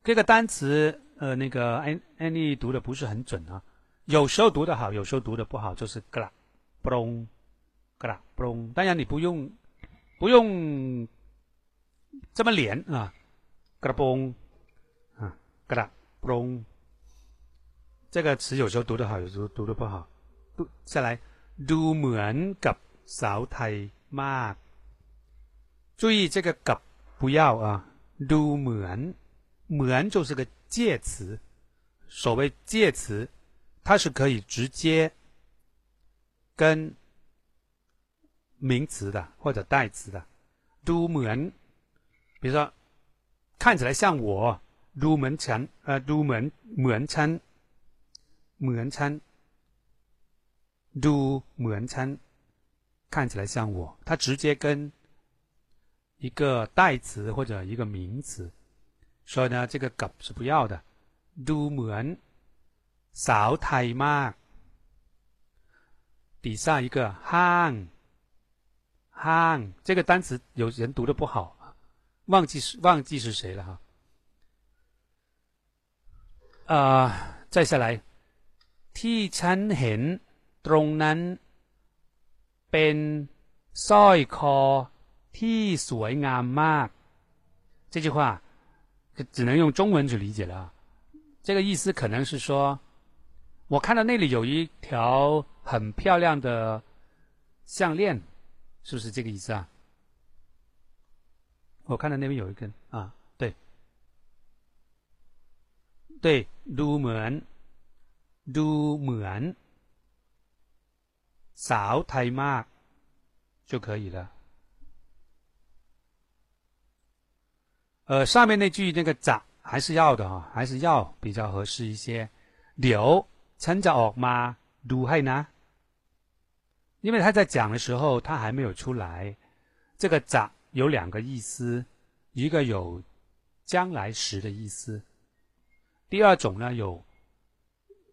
这个单词 呃，那个安安妮读的不是很准啊，有时候读的好，有时候读的不好，就是格拉布隆格拉布隆。当然你不用不用这么连啊，格拉崩啊，格拉崩。这个词有时候读的好，有时候读的不好。读下来。ดูเหมือนกับสาวไทยมาก注意这个กับ不要啊ดูเหมือนเหมือน就是个 介词，所谓介词，它是可以直接跟名词的或者代词的，do 某人，比如说看起来像我，do 某人称，呃，do 某人某人称。某人称。do 某人称，看起来像我，它直接跟一个代词或者一个名词。所以呢，这个กับ是不要的。ดูเหมือนสาวไทยมาก底下一个ห้างห้าง这个单词有人读的不好，忘记是忘记是谁了哈。啊，再下来ที่ฉันเห็นตรงนั้นเป็นสร้อยคอที่สวยงามมาก这句话 只能用中文去理解了。这个意思可能是说，我看到那里有一条很漂亮的项链，是不是这个意思啊？我看到那边有一根啊，对，对，ดูเหมือนดูเหมือนสาวไทยมาก就可以了。 呃，上面那句那个咋还是要的哈，还是要比较合适一些。เดี๋ยวฉันจะออกมาดูให้นะ，因为他在讲的时候他还没有出来。这个咋有两个意思，一个有将来时的意思，第二种呢有。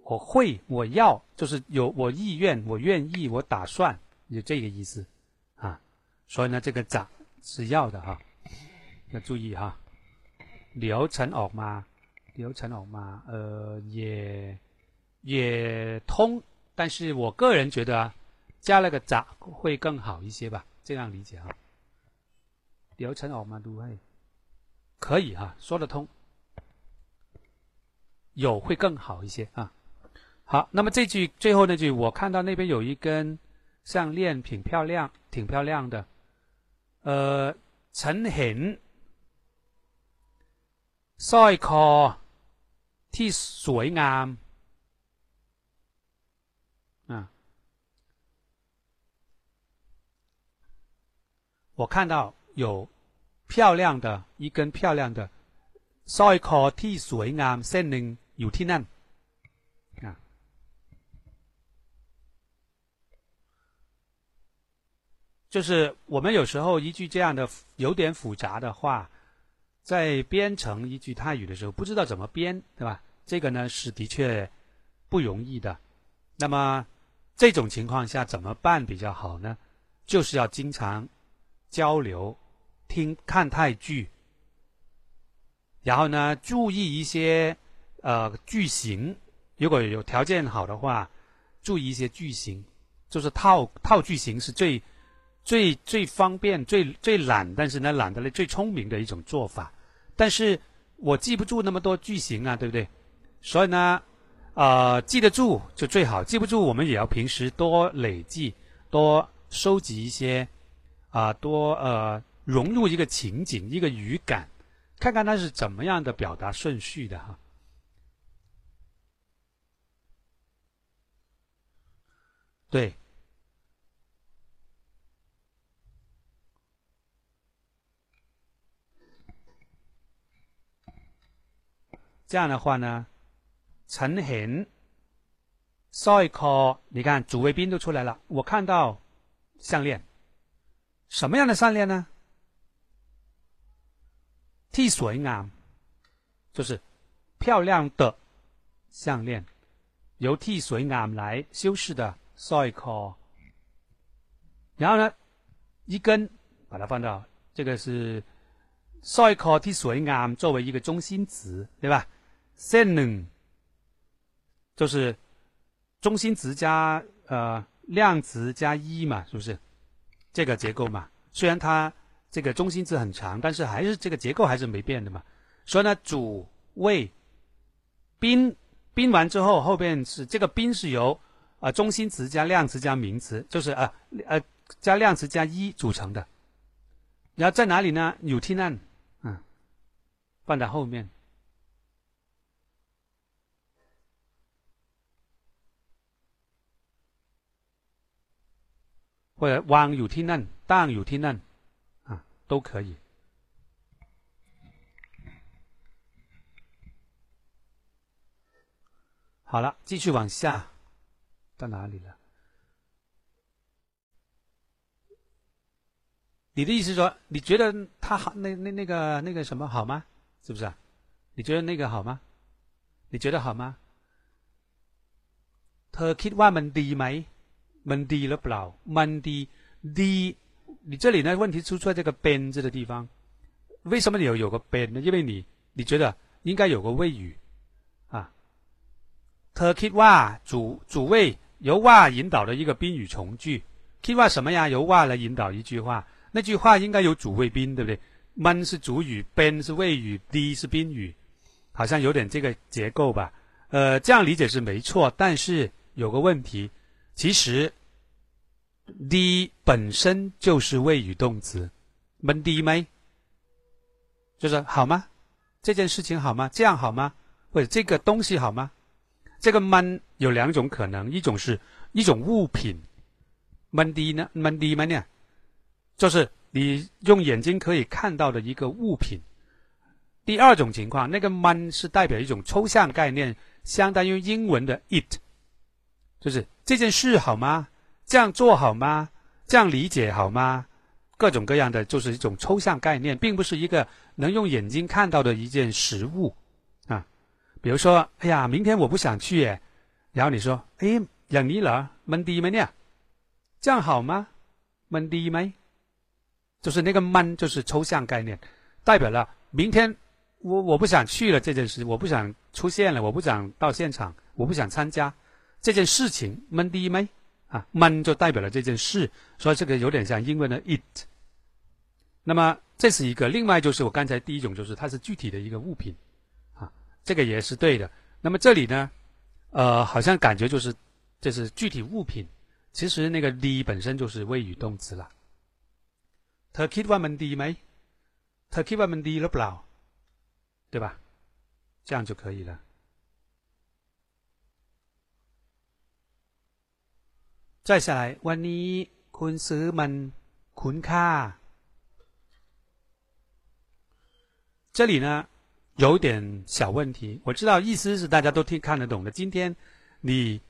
我会，我要，就是有我意愿，我愿意，我打算，有这个意思，啊，所以呢，这个长是要的哈，要注意哈。 流程ออกมา流程ออกมา呃，也也通，但是我个人觉得加了个咋会更好一些吧，这样理解哈。流程ออกมาดูให้可以哈，说得通，有会更好一些啊。好，那么这句最后那句，我看到那边有一根项链，挺漂亮，挺漂亮的。呃，陈很 สร้อยคอที่สวยงาม啊，我看到有漂亮的一根漂亮的สร้อยคอที่สวยงามเส้นหนึ่งอยู่ที่นั่น啊。就是我们有时候一句这样的有点复杂的话， 在编成一句泰语的时候，不知道怎么编，对吧？这个呢是的确不容易的。那么这种情况下怎么办比较好呢？就是要经常交流、听看泰剧，然后呢注意一些呃句型，如果有条件好的话，注意一些句型，就是套套句型是最。最最方便、最最懒，但是呢懒得来最聪明的一种做法。但是我记不住那么多句型啊，对不对？所以呢，呃，记得住就最好。记不住，我们也要平时多累计、多收集一些啊，多呃融入一个情景、一个语感，看看它是怎么样的表达顺序的哈。对。这样的话呢，陈恒，sorry call，你看主谓宾都出来了，我看到项链，什么样的项链呢？替水啊，就是漂亮的项链，由替水啊来修饰的 sorry call。然后呢，一根把它放到这个是 sorry call 替水啊作为一个中心词，对吧？线呢，就是中心词加呃量词加一嘛，是不是？这个结构嘛。虽然它这个中心词很长，但是还是这个结构还是没变的嘛。所以呢，主谓宾宾完之后，后边是这个宾是由啊中心词加量词加名词，就是呃呃加量词加一组成的。然后在哪里呢？有听难，嗯，放在后面。或者往有听难，当有听难，啊，都可以。好了，继续往下，到哪里了？你的意思说，你觉得他好？那那那个那个什么好吗？是不是？你觉得那个好吗？你觉得好吗？เธอคิดว่ามันดีไหม มันดีหรือเปล่ามันดีดี你这里呢问题出在这个边字的地方，为什么有有个边呢？因为你你觉得应该有个谓语啊。เธอคิดว่า主主谓由ว่า引导的一个宾语从句，คิดว่า什么呀？由ว่า来引导一句话，那句话应该有主谓宾，对不对？มัน是主语，边是谓语，ดี是宾语，好像有点这个结构吧？呃，这样理解是没错，但是有个问题。 其实，d 本身就是谓语动词，闷 d 没，就是好吗？这件事情好吗？这样好吗？或者这个东西好吗？这个闷有两种可能，一种是一种物品，闷 d 呢？闷 d 吗？呢？就是你用眼睛可以看到的一个物品。第二种情况，那个 man 是代表一种抽象概念，相当于英文的 it。就是这件事好吗？这样做好吗？这样理解好吗？各种各样的，就是一种抽象概念，并不是一个能用眼睛看到的一件实物啊。比如说，哎呀，明天我不想去耶。然后你说，哎，养你了，闷低没呢？这样好吗？闷低没？就是那个闷，就是抽象概念，代表了明天我我不想去了这件事，我不想出现了，我不想到现场，我不想参加。这件事情闷第一没啊，闷就代表了这件事，所以这个有点像英文的 it。那么这是一个，另外就是我刚才第一种，就是它是具体的一个物品啊，这个也是对的。那么这里呢，呃，好像感觉就是这是具体物品，其实那个 d 本身就是谓语动词了。เธอคิดว่ามันดีไหม？เธอคิดว่ามันดีหรือเปล่า？对吧？ 这样就可以了。 再下来，วันนี้คุณซื้อมันคุ้นค่า。这里呢有点小问题，我知道意思是大家都听看得懂的。今天你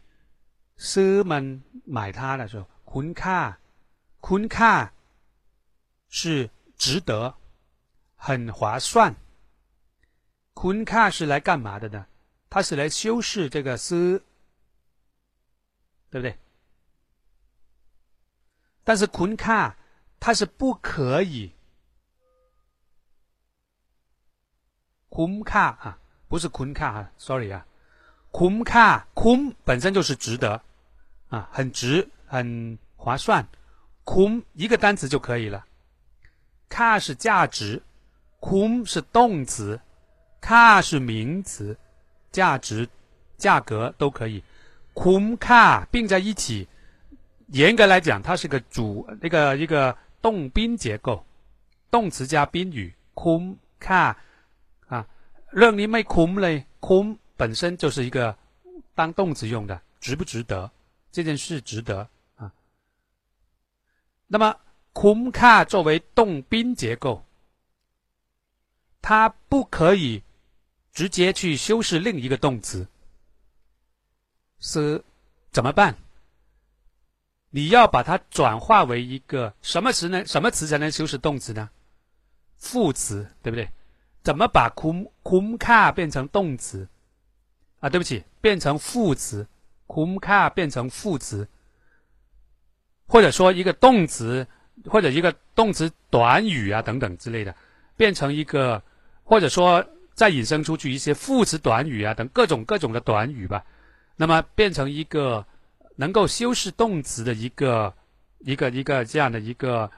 ซื้อมัน买它的时候，คุ้นค่า，คุ้นค่า是值得，很划算。คุ้นค่า是来干嘛的呢？它是来修饰这个ซื้อ，对不对？ 但是 Queen Car 它是不可以。Queen Car 啊，不是 Queen Car 啊，sorry 啊，Queen Car Queen 本身就是值得啊，很值很划算，Queen 一个单词就可以了。Car 是价值，Queen 是动词，Car 是名词，价值，价格都可以，Queen Car 并在一起。严格来讲，它是个主那个一个动宾结构，动词加宾语，คุ้ค่า。让你没คุ้嘞，คุ้本身就是一个当动词用的，值不值得？这件事值得啊。那么คุ้ค่า作为动宾结构，它不可以直接去修饰另一个动词，是怎么办？ 你要把它转化为一个什么词呢？什么词才能修饰动词呢？副词，对不对？怎么把 kum kum ka 变成动词？啊，对不起，变成副词，kum ka 变成副词，或者说一个动词，或者一个动词短语啊等等之类的，变成一个，或者说再引申出去一些副词短语啊等各种各种的短语吧。那么变成一个。能够修饰动词的一个一个一个这样的一个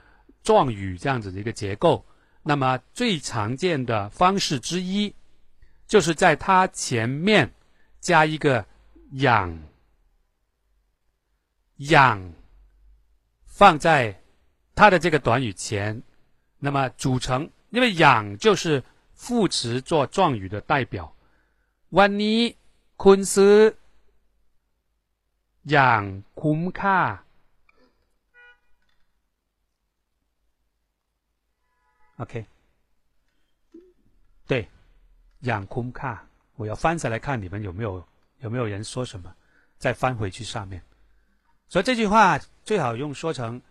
状语这样子的一个结构。那么最常见的方式之一，就是在它前面加一个“养”，养放在它的这个短语前，那么组成，因为“养”就是副词做状语的代表。วันนี้คุณซื้อ 养คุ้มค่า。OK，对，养คุ้卡，我要翻下来看你们有没有有没有人说什么，再翻回去上面。所以这句话最好用说成，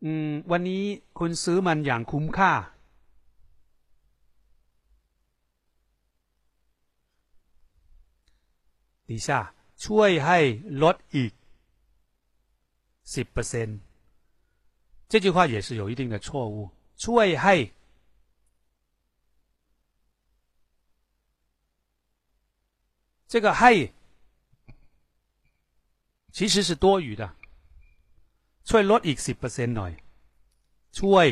嗯，วันนี้คุณซื้อมันอย่างคุ้มค่า。底下 ช่วยให้ลดอีกสิบเปอร์เซ็นต์这句话也是有一定的错误。ช่วยให้这个ให้其实是多余的，ช่วยลดอีกสิบเปอร์เซ็นต์หน่อยช่วย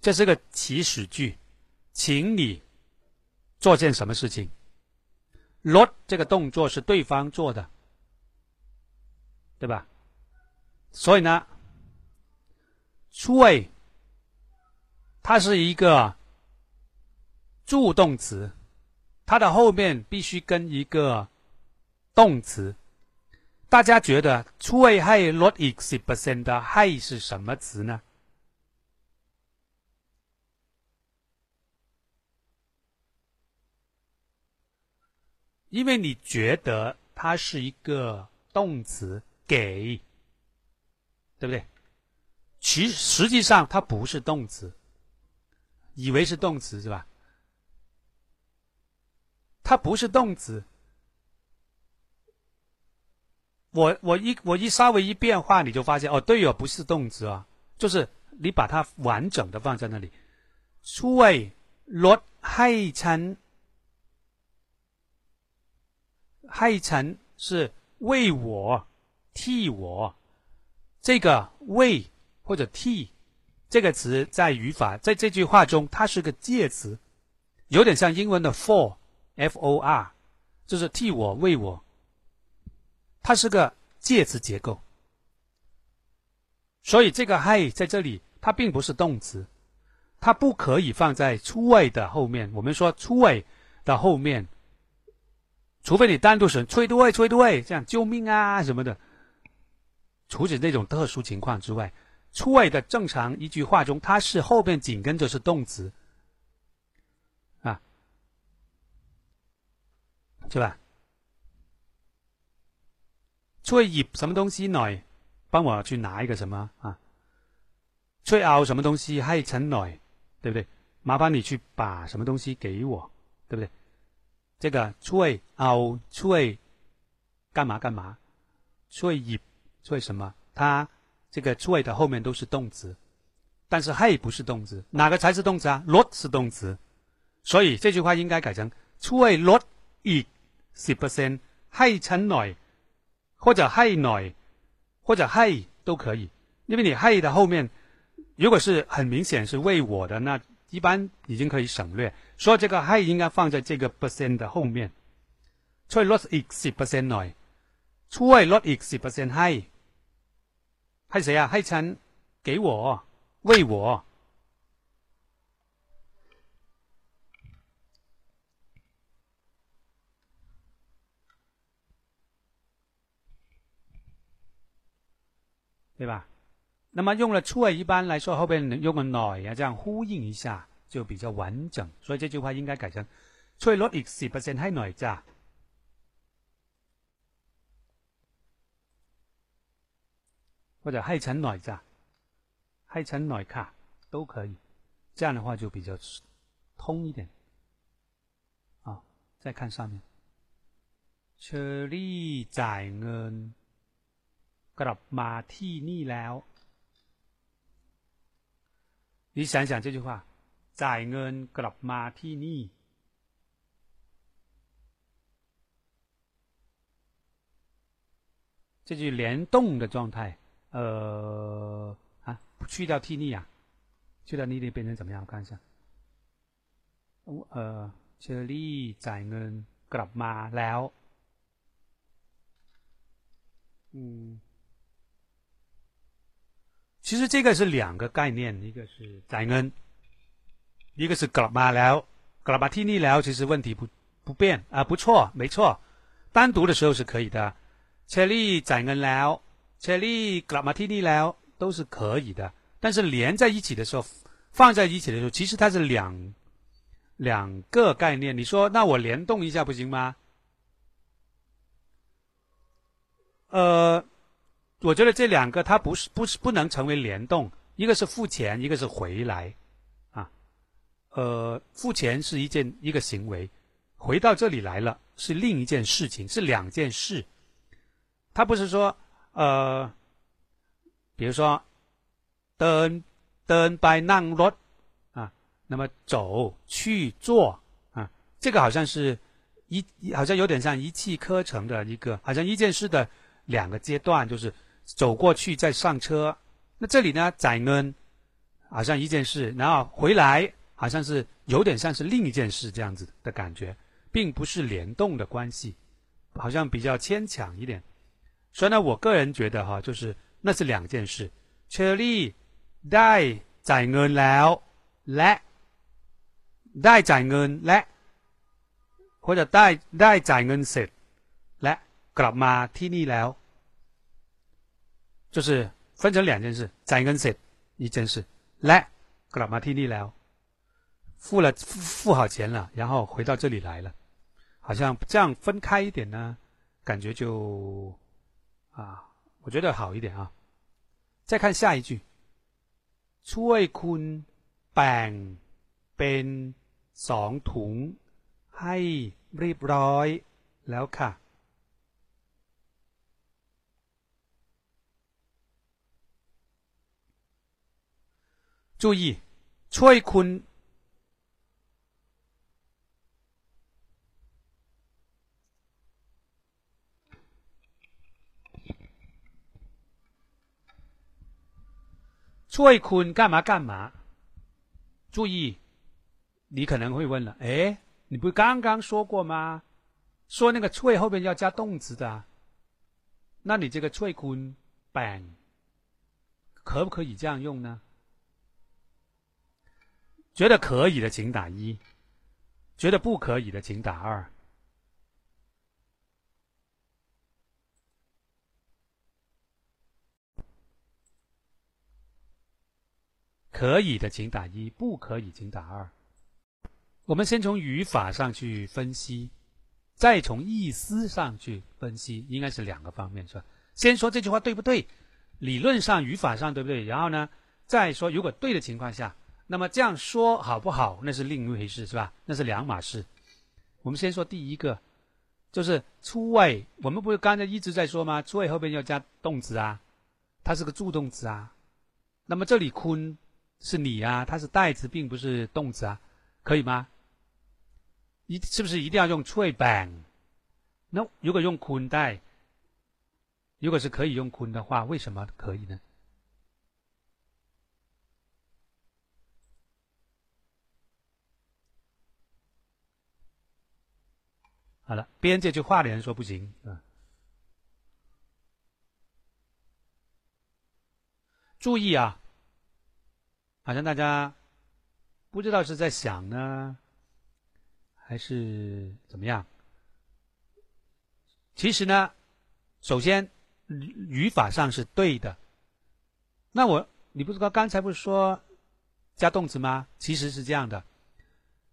这是个祈使句，请你做件什么事情。 ลด这个动作是对方做的，对吧？所以呢，ช่วย它是一个助动词，它的后面必须跟一个动词。大家觉得“ช่วยให้ลดอีกสิบเปอร์เซ็นต์”的“ให้”是什么词呢？ 因为你觉得它是一个动词，“给”，对不对？其实际上它不是动词。以为是动词是吧？它不是动词。我我一我一稍微一变化，你就发现哦，对哦，不是动词啊，就是你把它完整的放在那里。ช่วยลดให้ฉัน 害臣是为我替我，这个为或者替这个词在语法在这句话中，它是个介词，有点像英文的 for f o r，就是替我为我，它是个介词结构。所以这个害在这里，它并不是动词，它不可以放在出位的后面。我们说出位的后面除非你单独选催对催对，这样救命啊什么的，除此这种特殊情况之外，催的正常一句话中，它是后边紧跟着是动词，啊，是吧？催以什么东西来帮我去拿一个什么啊？催熬什么东西ให้ฉันหน่อย，对不对？麻烦你去把什么东西给我，对不对？ 这个ช่熬ช่干嘛干嘛？ช่以ช่什么？它这个ช่的后面都是动词，但是ให้不是动词，哪个才是动词啊？lót 是动词，所以这句话应该改成ช่ lót อีกสิบเปอร์เซ็นต์ให้ฉันหน่อย，或者ให้หน่อย，或者ให้都可以，因为你ให้的后面。如果是很明显是为我的，那一般已经可以省略。 所以这个 “hey” 应该放在这个 percent 的后面。ช่วยลดอีกสิบเปอร์เซ็นต์หน่อยช่วยลดอีกสิบเปอร์เซ็นต์ให้ให้谁啊？ให้ฉัน给我为我。对吧？那么用了出一般来说，后边用个 noi 啊，这样呼应一下 就比较完整。所以这句话应该改成ช่วยลดอีกสิบเปอร์เซ็นต์ให้หน่อยจ้ะ或者ให้ฉันหน่อยจ้ะให้ฉันหน่อยค่ะ都可以。这样的话就比较通一点。啊，再看上面，เชอรี่จ่ายเงินกลับมาที่นี่แล้ว你想想这句话， จ่ายเงินกลับมาที่นี่，这句联动的状态，呃啊，去掉ที่นี่啊，去掉นี่นี่变成怎么样？我看一下，呃，เชอรี่จ่ายเงินกลับมาแล้ว，嗯。其实这个是两个概念，一个是在恩， 一个是格拉马聊，格拉马蒂尼聊，其实问题不不变啊，不错，没错，单独的时候是可以的。切利在恩聊，切利格拉马蒂尼聊都是可以的，但是连在一起的时候，放在一起的时候，其实它是两两个概念。你说那我联动一下不行吗？呃。我觉得这两个它不是不是不能成为联动，一个是付钱，一个是回来，呃，付钱是一件一个行为，回到这里来了是另一件事情，是两件事。他不是说呃，比如说登登 by non road 啊，那么走去做啊，这个好像是一好像有点像一气呵成的一个，好像一件事的两个阶段，就是。走过去再上车，那这里呢？载呢好像一件事，然后回来好像是有点像是另一件事这样子的感觉，并不是联动的关系，好像比较牵强一点。所以呢，我个人觉得哈，就是那是两件事。Cherry ได้จ่ายเงินแล้วและได้จ่ายเงินและ或者ได้ได้จ่ายเงินเสร็จและกลับมาที่นี่แล้ว就是分成两件事，จ่ายเงินเสร็จ一件事，และกลับมาที่นี่แล้ว 付了付付好钱了，然后回到这里来了，好像这样分开一点呢，感觉就啊，我觉得好一点啊。再看下一句，ช่วยคุณแบ่งเป็นสองถุงให้เรียบร้อยแล้วค่ะ注意，ช่วยคุณ ช่วยคุณ干嘛干嘛？注意，你可能会问了，哎，你不刚刚说过吗？说那个“ช่วย”后边要加动词的，那你这个“ช่วยคุณแบ่ง”可不可以这样用呢？觉得可以的，请打一； 觉得不可以的，请打二。 可以的，请打一；不可以，请打二。我们先从语法上去分析，再从意思上去分析，应该是两个方面，是吧？先说这句话对不对，理论上、语法上对不对？然后呢，再说如果对的情况下，那么这样说好不好？那是另一回事，是吧？那是两码事。我们先说第一个，就是出位。我们不是刚才一直在说吗？出位后边要加动词啊，它是个助动词啊。那么这里坤。是你啊，它是代词，并不是动词啊，可以吗？一是不是一定要用 tribe 那如果用坤代，如果是可以用坤的话，为什么可以呢？好了，编这句话的人说不行啊。注意啊！好像大家不知道是在想呢，还是怎么样？其实呢，首先语法上是对的。那我你不是刚刚才不是说加动词吗？其实是这样的，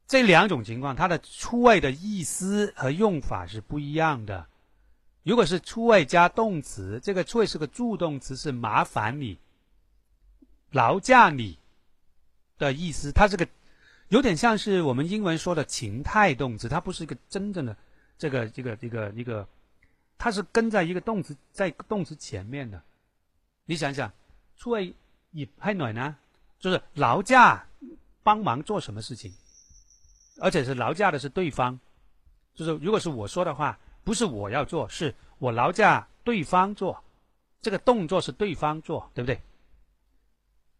这两种情况它的出位的意思和用法是不一样的。如果是出位加动词，这个出位是个助动词，是麻烦你、劳驾你。的意思，它这个有点像是我们英文说的情态动词，它不是一个真正的这个这个这个一个，它是跟在一个动词在动词前面的。你想想，出位以派暖呢，就是劳驾帮忙做什么事情，而且是劳驾的是对方，就是如果是我说的话，不是我要做，是我劳驾对方做，这个动作是对方做，对不对？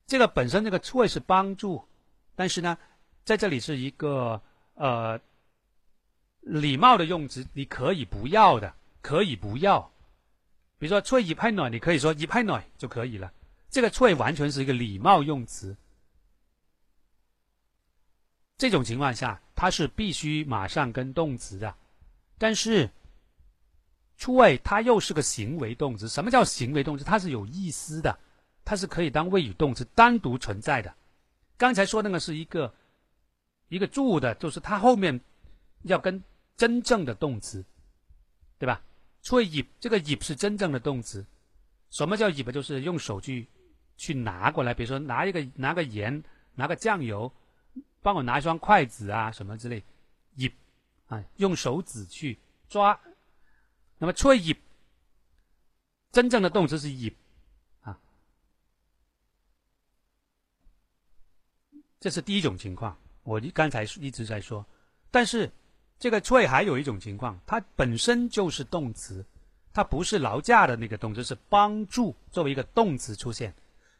这个本身这个 “try” 是帮助，但是呢，在这里是一个呃礼貌的用词，你可以不要的，可以不要。比如说 “try 一拍暖”，你可以说“一拍暖”就可以了。这个 “try” 完全是一个礼貌用词。这种情况下，它是必须马上跟动词的，但是 “try” 它又是个行为动词。什么叫行为动词？它是有意思的。它是可以当谓语动词单独存在的。刚才说那个是一个一个助的，就是它后面要跟真正的动词，对吧？所以 “ip” 这个 “ip” 是真正的动词。什么叫 “ip”？就是用手去去拿过来，比如说拿一个拿个盐，拿个酱油，帮我拿一双筷子啊，什么之类，“ip” 啊，用手指去抓。那么 “try ip” 真正的动词是 “ip”。这是第一种情况，我刚才一直在说，但是这个 try 还有一种情况，它本身就是动词，它不是劳驾的那个动词，是帮助作为一个动词出现。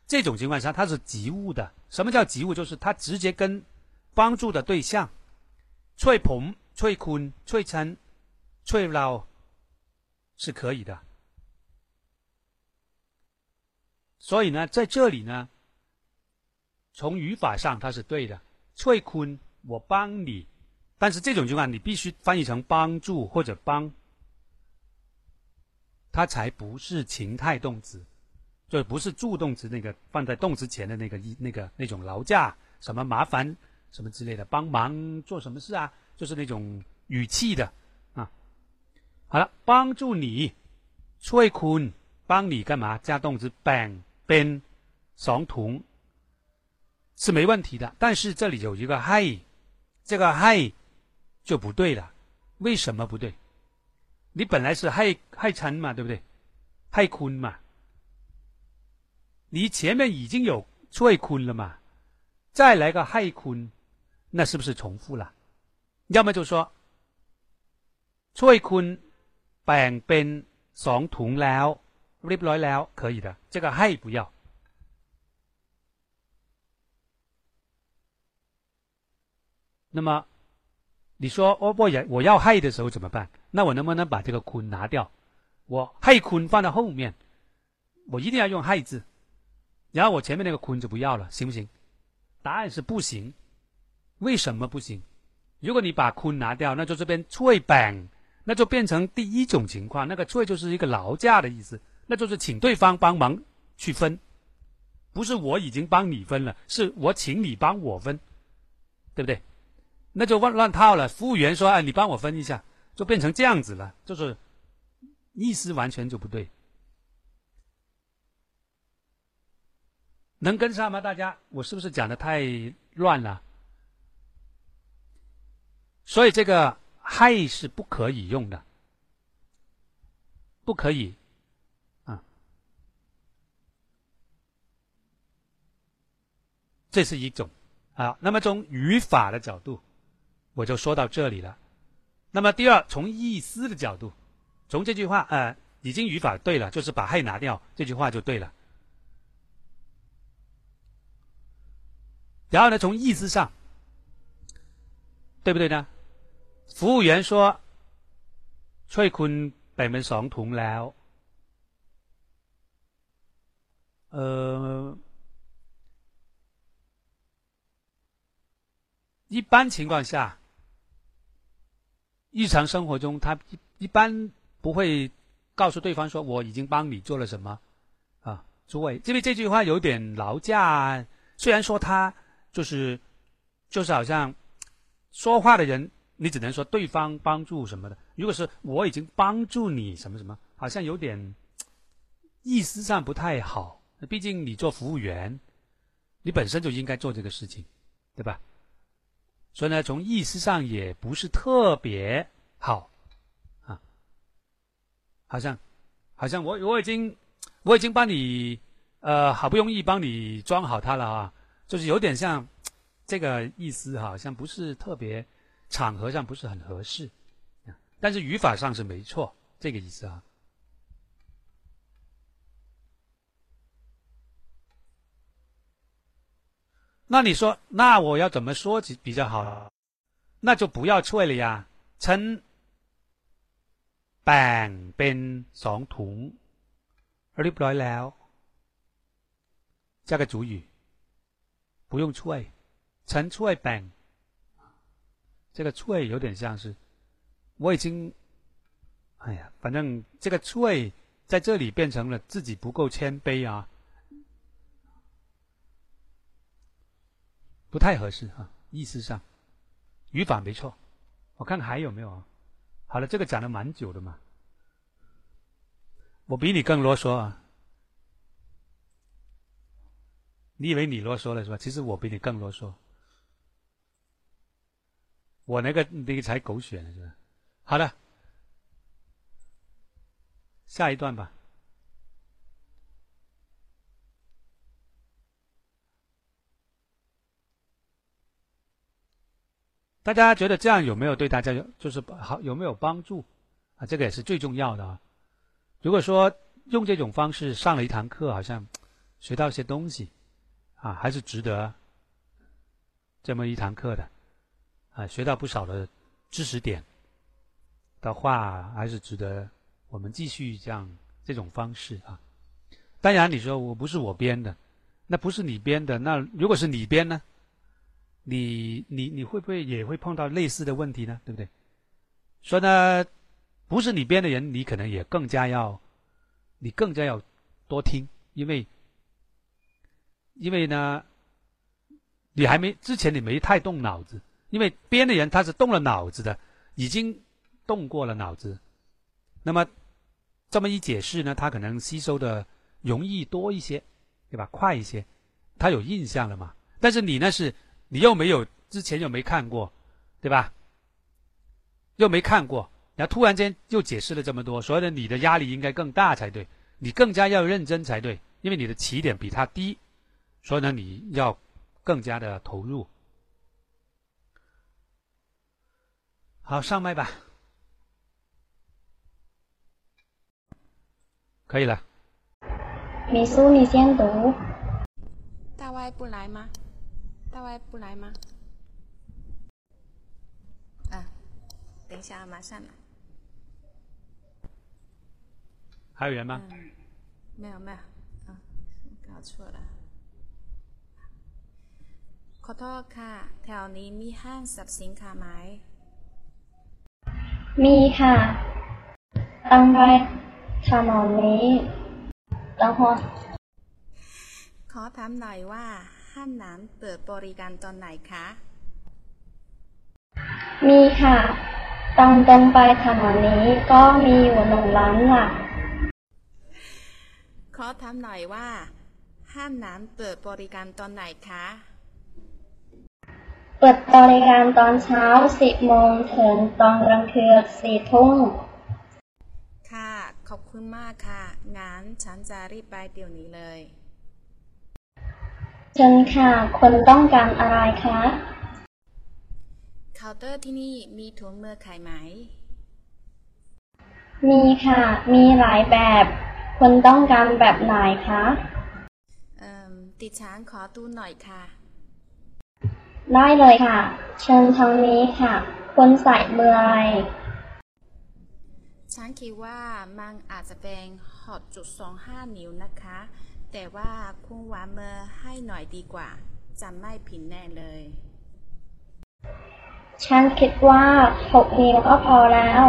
这种情况下，它是及物的。什么叫及物？就是它直接跟帮助的对象，try 捧、try 坤、try 称、try 捞是可以的。所以呢，在这里呢。从语法上，它是对的。翠坤，我帮你，但是这种情况你必须翻译成帮助或者帮，它才不是情态动词，就不是助动词那个放在动词前的那个一那个那种劳驾什么麻烦什么之类的，帮忙做什么事啊？就是那种语气的啊。好了，帮助你，翠坤帮你干嘛？加动词 bang ben 双同。是没问题的，但是这里有一个 “hi”，这个 “hi” 就不对了。为什么不对？你本来是 “hi hi 称”嘛，对不对？“hi 坤”嘛，你前面已经有“翠坤”了嘛，再来个 “hi 坤”，那是不是重复了？要么就说“翠坤แบ่งเป็นสองถุงแล้วเรียบร้อยแล้ว”，可以的。这个 “hi” 不要。 那么，你说哦不也我要害的时候怎么办？那我能不能把这个坤拿掉？我害坤放在后面，我一定要用害字，然后我前面那个坤就不要了，行不行？答案是不行。为什么不行？如果你把坤拿掉，那就这边脆板，那就变成第一种情况，那个脆就是一个劳驾的意思，那就是请对方帮忙去分，不是我已经帮你分了，是我请你帮我分，对不对？那就乱乱套了。服务员说：“哎，你帮我分一下。”就变成这样子了，就是意思完全就不对。能跟上吗？大家，我是不是讲的太乱了？所以这个“嗨”是不可以用的，不可以啊。这是一种啊。那么从语法的角度，我就说到这里了。那么第二，从意思的角度，从这句话呃，已经语法对了，就是把“害”拿掉，这句话就对了。然后呢，从意思上，对不对呢？服务员说：“ช่วยคุณแบ่งเป็นสองถุงแล้ว。”呃，一般情况下， 日常生活中，他一一般不会告诉对方说：“我已经帮你做了什么。”啊，诸位，因为这句话有点劳驾。虽然说他。就是，就是好像说话的人，你只能说对方帮助什么的。如果是我已经帮助你什么什么，好像有点意思上不太好。毕竟你做服务员，你本身就应该做这个事情，对吧？所以呢，从意思上也不是特别好啊。好像，好像我我已经我已经帮你呃，好不容易帮你装好它了啊。就是有点像这个意思，好像不是特别场合上不是很合适，但是语法上是没错，这个意思啊。那你说，那我要怎么说比比较好？那就不要脆了呀，称แบ่งเป็นสองถุงเรียบร้อยแล้ว，加个主语。不用脆，陈脆本，这个脆有点像是，我已经，哎呀，反正这个脆在这里变成了自己不够谦卑啊， 不太合适啊，意思上，语法没错，我看还有没有啊？好了，这个讲的蛮久的嘛，我比你更啰嗦啊。你以为你啰嗦了是吧？其实我比你更啰嗦。我那个那个才狗血呢，是吧？好的，下一段吧。大家觉得这样有没有对大家有就是好有没有帮助啊？这个也是最重要的啊。如果说用这种方式上了一堂课，好像学到一些东西。啊，还是值得这么一堂课的，啊，学到不少的知识点的话，还是值得我们继续这样这种方式啊。当然，你说我不是我编的，那不是你编的，那如果是你编呢？你你你会不会也会碰到类似的问题呢？对不对？说呢，不是你编的人，你可能也更加要，你更加要多听，因为。因为呢，你还没之前你没太动脑子，因为编的人他是动了脑子的，已经动过了脑子，那么这么一解释呢，他可能吸收的容易多一些，对吧？快一些，他有印象了嘛？但是你呢是，你又没有之前又没看过，对吧？又没看过，然后突然间又解释了这么多，所以呢，你的压力应该更大才对，你更加要认真才对，因为你的起点比他低。所以呢，你要更加的投入。好，上麦吧，可以了。米苏，你先读。大歪不来吗？大歪不来吗？啊，等一下，马上来。还有人吗？没有，没有，啊，搞错了。 ขอโทษค่ะ แถวนี้มีห้างสรรพสินค้าไหม มีค่ะต้องไปถนนนี้ต้องหัว ขอถามหน่อยว่า ห้างน้ำเปิดบริการตอนไหนคะ มีค่ะ ตรงตรงไปถนนนี้ก็มีอยู่หนึ่งร้านหลักขอถามหน่อยว่า ห้างน้ำเปิดบริการตอนไหนคะ เปิดบริการตอนเช้า10โมงถึงตอนกลางคืน4ทุ่มค่ะ ขอบคุณมากค่ะงานฉันจะรีบไปเดี๋ยวนี้เลย เชิญค่ะ คนต้องการอะไรคะเคาน์เตอร์ที่นี่มีถุงมือขายไหม มีค่ะ มีหลายแบบ คนต้องการแบบไหนคะเอ่มดิฉันขอดูหน่อยค่ะ ได้เลยค่ะ เชิญทางนี้ค่ะ คนใส่เบอร์อะไรฉันคิดว่ามันอาจจะเป็นหอดจุดสองห้านิ้วนะคะ แต่ว่าคุณวางเมอร์ให้หน่อยดีกว่า จะไม่ผิดแน่เลย ฉันคิดว่า6นิ้วก็พอแล้ว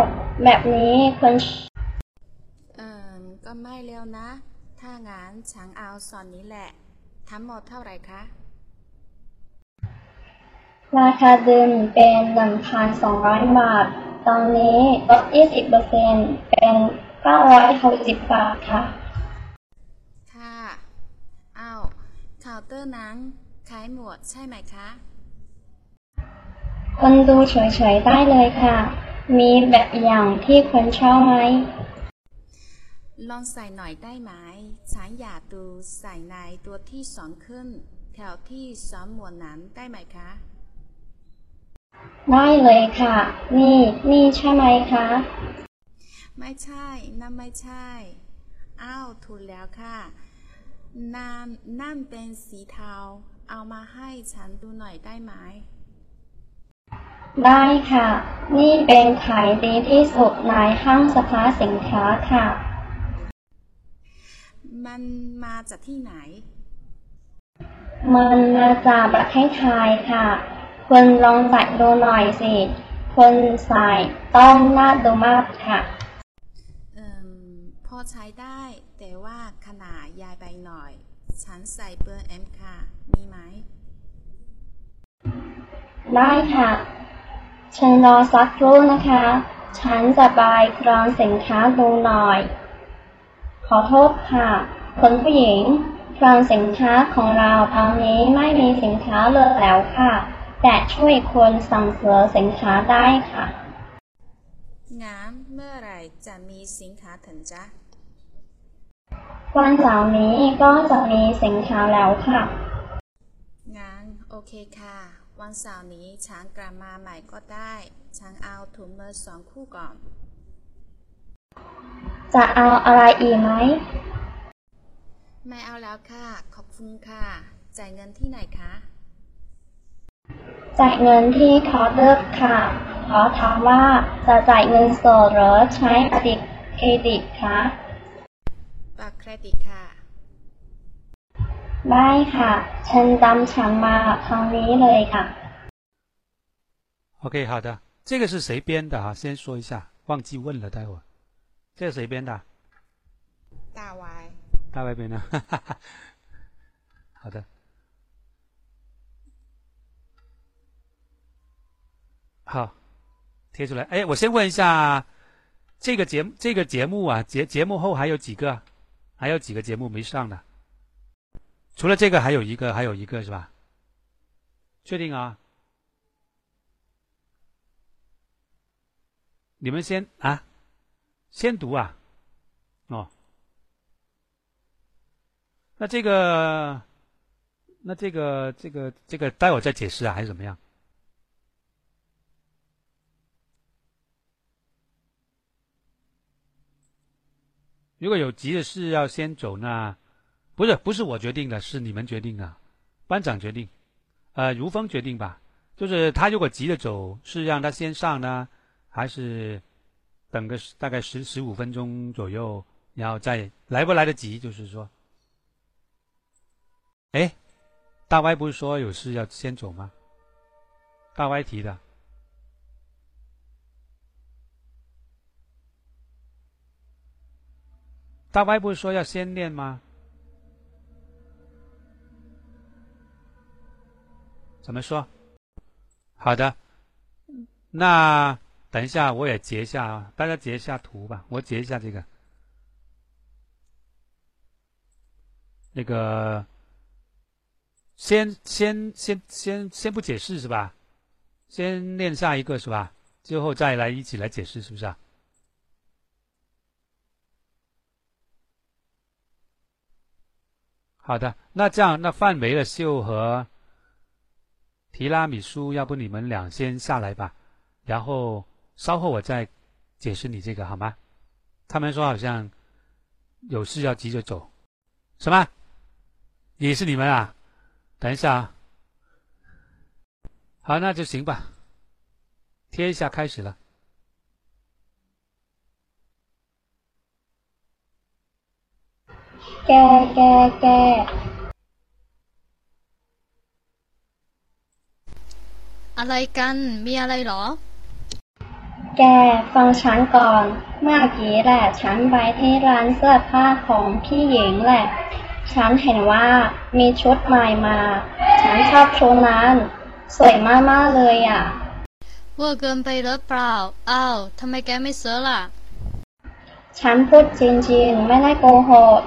แบบนี้คนเอ่มก็ไม่เร็วนะ ถ้างั้นฉันเอาซอนนี้แหละ ทั้งหมดเท่าไหร่คะ ราคาเดิมเป็น1,200บาท ตอนนี้ลด20%เป็น960บาทค่ะค่ะอ้าว เคาน์เตอร์นั้นขายหมดใช่ไหมคะ คนดูเฉยๆได้เลยค่ะ มีแบบอย่างที่คนชอบไหม ลองใส่หน่อยได้ไหมฉันอยากดูใส่ในตัวที่สองขึ้น แถวที่สองหมวดนั้นได้ไหมคะ ได้เลยค่ะ นี่ นี่ใช่ไหมคะ ไม่ใช่นั่นไม่ใช่ อ้าวถูกแล้วค่ะ นั่นนั่นเป็นสีเทา เอามาให้ฉันดูหน่อยได้ไหม ได้ค่ะ นี่เป็นขายดีที่สุดในห้างสรรพสินค้าค่ะ มันมาจากที่ไหน มันมาจากประเทศไทยค่ะ คุณลองใส่ดูหน่อยสิคนใส่ต้องน่าดูมากค่ะ เอ่มพอใช้ได้แต่ว่าขนาดยายไปหน่อย ฉันใส่เบอร์เอ็มค่ะ มีไหม ได้ค่ะ เชิญรอสักครู่นะคะ ฉันจะไปครองสินค้าดูหน่อย ขอโทษค่ะคุณผู้หญิงครองสินค้าของเราตอนนี้ไม่มีสินค้าเลยแล้วค่ะ แต่ช่วยคนสั่งซื้อสินค้าได้ค่ะ งานเมื่อไหร่จะมีสินค้าถึงจ๊ะ วันเสาร์นี้ก็จะมีสินค้าแล้วค่ะ งานโอเคค่ะ วันเสาร์นี้ช้างกลับมาใหม่ก็ได้ ช้างเอาถุงมือสองคู่ก่อน จะเอาอะไรอีกไหม ไม่เอาแล้วค่ะ ขอบคุณค่ะ จ่ายเงินที่ไหนคะ จ่ายเงินที่เคาน์เตอร์ค่ะ ขอถามว่าจะจ่ายเงินสดหรือใช้บัตรเครดิตคะ บัตรเครดิตค่ะ ได้ค่ะ เชิญตามฉันมาทางนี้เลยค่ะ OK，好的，这个是谁编的啊？先说一下，忘记问了，待会儿。这是谁编的？大 Y 大外编的。哈哈哈。好的。好，贴出来。哎，我先问一下，这个节目这个节目啊，节节目后还有几个？ 还有几个节目没上的？除了这个，还有一个，还有一个是吧？确定啊？你们先啊，先读啊，哦。那这个，那这个，这个，这个，待会再解释啊，还是怎么样？如果有急的事要先走呢？不是，不是我决定的，是你们决定的，班长决定，呃，如风决定吧。就是他如果急着走，是让他先上呢，还是等个大概十十五分钟左右，然后再来不来得及？就是说，哎，大歪不是说有事要先走吗？大歪提的。大歪不是说要先练吗？怎么说？好的，那等一下我也截一下啊，大家截一下图吧，我截一下这个，那个先先先先先不解释是吧？先练下一个是吧？最后再来一起来解释是不是啊？好的，那这样，那范围的秀和提拉米苏，要不你们俩先下来吧，然后稍后我再解释你这个好吗？他们说好像有事要急着走，什么？也是你们啊？等一下啊，好，那就行吧，贴一下，开始了。 แก แก แก อะไรกัน มีอะไรเหรอ แก ฟังฉันก่อน เมื่อกี้แหละ ฉันไปที่ร้านเสื้อผ้าของพี่หญิงแหละ ฉันเห็นว่ามีชุดใหม่มา ฉันชอบชุดนั้น สวยมาก ๆ เลยอะเวอร์เกินไปหรือเปล่า อ้าว ทำไมแกไม่ซื้อล่ะ ฉันพูดจริง ๆ ไม่ได้โกหก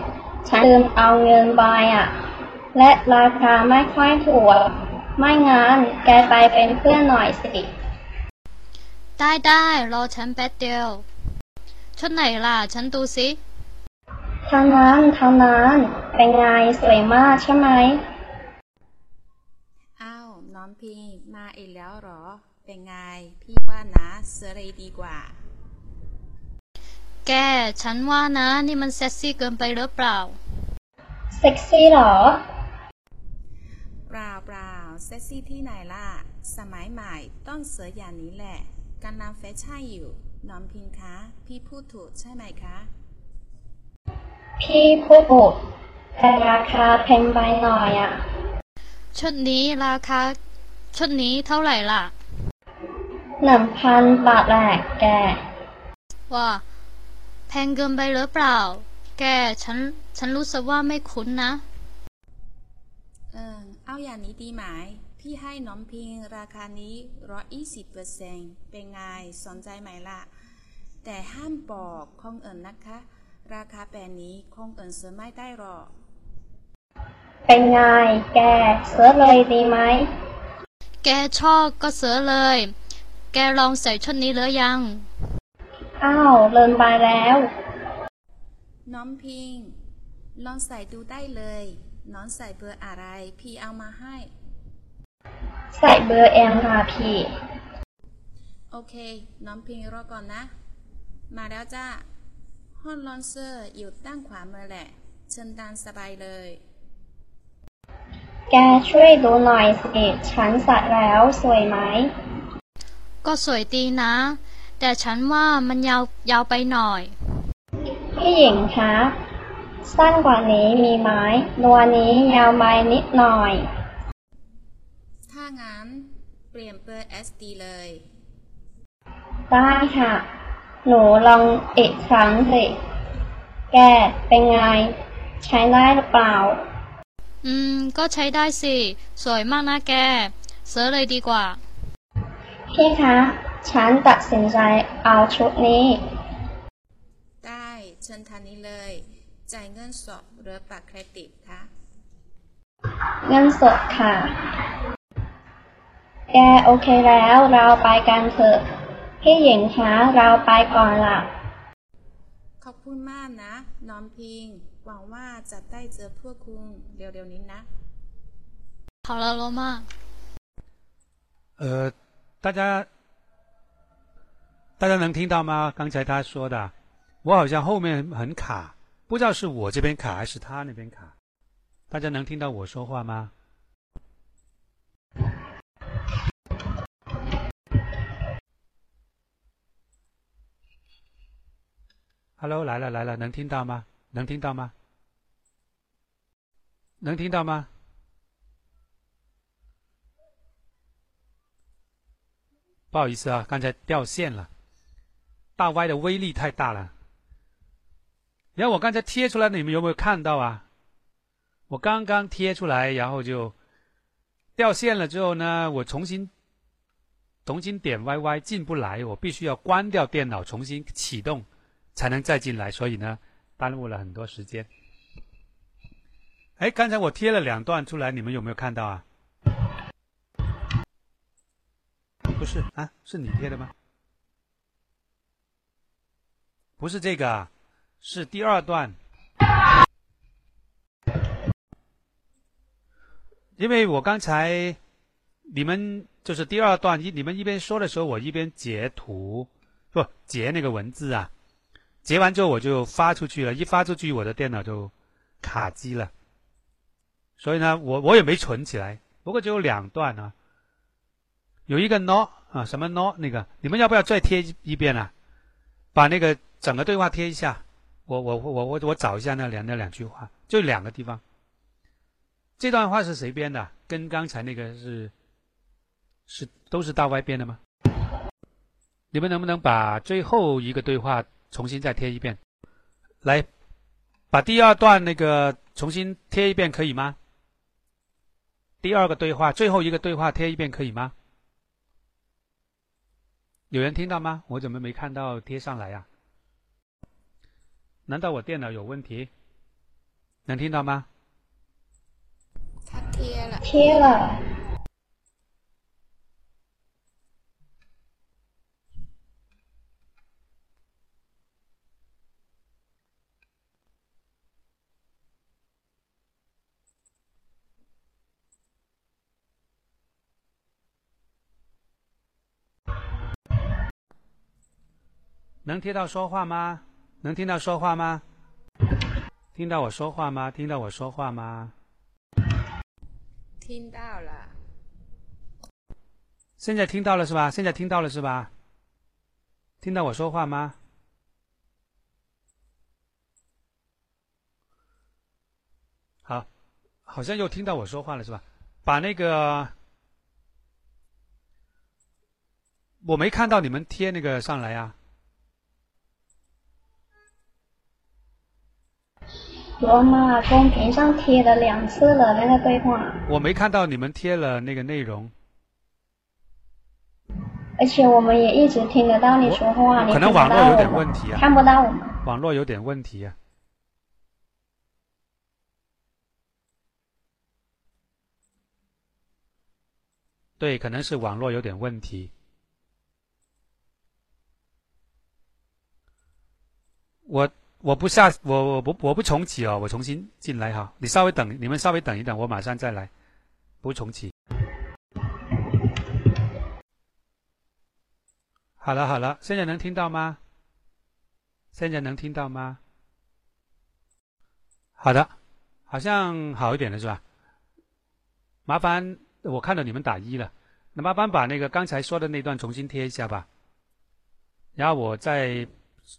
ฉันลืมเอาเงินไปอะ และราคาไม่ค่อยถูก ไม่งั้นแกไปเป็นเพื่อนหน่อยสิ ได้ได้รอฉันแป๊บเดียว ชุดไหนล่ะ ฉันดูสิเท่านั้นเท่านั้นเป็นไงสวยมากใช่ไหม อ้าว น้องพิงมาอีกแล้วเหรอ เป็นไง พี่ว่านะซื้ออะไรดีกว่า แก ฉันว่านะ นี่มันเซ็กซี่เกินไปหรือเปล่า เซ็กซี่เหรอ เปล่าเปล่าเซ็กซี่ที่ไหนล่ะ สมัยใหม่ต้องเสืออย่างนี้แหละกำลังแฟชั่นอยู่ น้องพิงคะ พี่พูดถูกใช่ไหมคะ พี่พูดถูกแต่ราคาแพงไปหน่อยอะชุดนี้ราคาชุดนี้เท่าไหร่ล่ะหนึ่งพันบาทแหละแก ว่า แพงเกินไปหรือเปล่า แก ฉัน ฉันรู้สึกว่าไม่คุ้นนะ เออ เอาอย่างนี้ดีไหม พี่ให้น้องพิงราคานี้ร้อยยี่สิบเปอร์เซ็นเป็นไง สนใจไหมล่ะ แต่ห้ามบอกคงเอิญนะคะ ราคาแบบนี้คงเอิญซื้อไม่ได้หรอก เป็นไง แกซื้อเลยดีไหม แกชอบก็เสือเลย แกลองใส่ชุดนี้หรือยัง อ้าวเลินไปแล้ว น้องพิง ลองใส่ดูได้เลย น้องใส่เบอร์อะไร พี่เอามาให้ ใส่เบอร์เอ็มค่ะพี่ โอเค น้องพิงรอก่อนนะ มาแล้วจ้าห้องลอนเซอร์อยู่ด้านขวามือแหละ เชิญตามสบายเลย แกช่วยดูหน่อยสิฉันใส่แล้วสวยไหม ก็สวยดีนะ แต่ฉันว่ามันยาวยาวไปหน่อย พี่หญิงคะ สั้นกว่านี้มีไหมตัวนี้ยาวไปนิดหน่อย ถ้างั้น เปลี่ยนเบอร์ SD เลย ได้ค่ะ หนูลองอีกครั้งสิ แกเป็นไง ใช้ได้หรือเปล่า อืม ก็ใช้ได้สิ สวยมากนะแกซื้อเลยดีกว่า พี่คะ ฉันตัดสินใจเอาชุดนี้ ได้เชิญทางนี้เลย จ่ายเงินสดหรือบัตรเครดิตคะ เงินสดค่ะ แกโอเคแล้วเราไปกันเถอะ พี่หญิงคะเราไปก่อนละ ขอบคุณมากนะ น้องพิง หวังว่าจะได้เจอพวกคุณเร็วๆนี้นะ 好了，罗妈。呃，大家 大家能听到吗？刚才他说的，我好像后面很卡，不知道是我这边卡还是他那边卡。大家能听到我说话吗？Hello，来了来了，能听到吗？能听到吗？能听到吗？不好意思啊，刚才掉线了。大 Y 的威力太大了。然后我刚才贴出来，你们有没有看到啊？我刚刚贴出来，然后就掉线了。之后呢，我重新重新点 YY 进不来，我必须要关掉电脑，重新启动才能再进来。所以呢，耽误了很多时间。哎，刚才我贴了两段出来，你们有没有看到啊？不是啊，是你贴的吗？不是这个，是第二段。因为我刚才你们就是第二段一，你们一边说的时候，我一边截图，不截那个文字啊。截完之后我就发出去了，一发出去我的电脑就卡机了。所以呢，我我也没存起来。不过只有两段啊，有一个 no 啊，什么 no 那个，你们要不要再贴一遍啊？把那个。整个对话贴一下，我我我我我找一下那两那两句话，就两个地方。这段话是谁编的？跟刚才那个是是都是大歪编的吗？你们能不能把最后一个对话重新再贴一遍？来，把第二段那个重新贴一遍可以吗？第二个对话最后一个对话贴一遍可以吗？有人听到吗？我怎么没看到贴上来呀？难道我电脑有问题？能听到吗？他贴了。贴了。能听到说话吗？能听到说话吗？听到我说话吗？听到我说话吗？听到了。现在听到了是吧？现在听到了是吧？听到我说话吗？好，好像又听到我说话了是吧？把那个，我没看到你们贴那个上来呀。罗马公屏上贴了两次了那个对话，我没看到你们贴了那个内容，而且我们也一直听得到你说话，可能网络有点问题啊，看不到我们，网络有点问题啊，对，可能是网络有点问题，我。我不下，我我不我不重启哦，我重新进来哈。你稍微等，你们稍微等一等，我马上再来，不重启。好了好了，现在能听到吗？现在能听到吗？好的，好像好一点了是吧？麻烦我看到你们打一了，那麻烦把那个刚才说的那段重新贴一下吧，然后我再。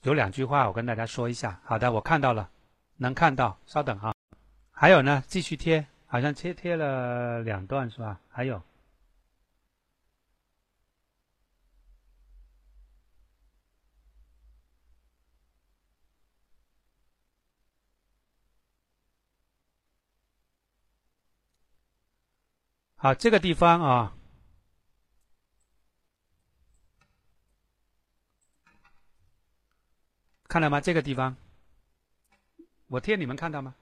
有两句话我跟大家说一下。好的，我看到了，能看到，稍等啊。还有呢，继续贴，好像贴贴了两段是吧？还有，好，这个地方啊。看到吗？这个地方。我贴你们看到吗？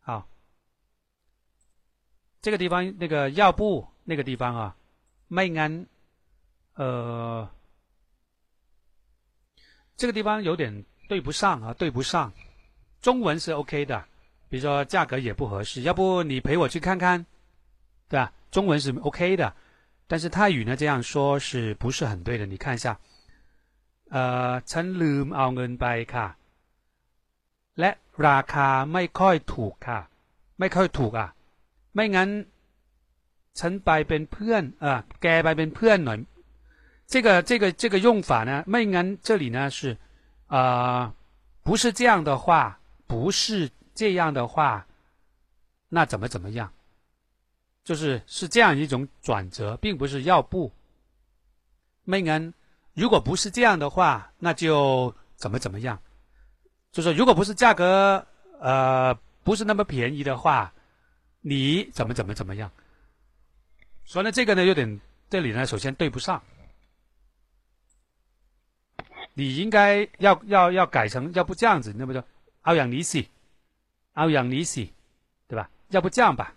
好。这个地方那个药不那个地方啊。may an 呃。这个地方有点对不上啊对不上。中文是 ok 的比如说价格也不合适。要不你陪我去看看对吧？中文是 ok 的。但是泰语呢这样说是不是很对的？你看一下，呃，ฉันลืมเอาเงินไปค่ะและราคาไม่ค่อยถูกค่ะไม่ค่อยถูกอ่ะไม่งั้นฉันไปเป็นเพื่อนเออแกไปเป็นเพื่อนหน่อย这个这个这个用法呢ไม่งั้น这里呢是呃不是这样的话不是这样的话那怎么怎么样 就是是这样一种转折，并不是要不。Megan 如果不是这样的话，那就怎么怎么样，就说如果不是价格呃不是那么便宜的话，你怎么怎么怎么样？所以呢这个呢有点，这里呢首先对不上。你应该要要要改成，要不这样子，那么就，欧阳李喜，欧阳李喜，对吧？要不这样吧。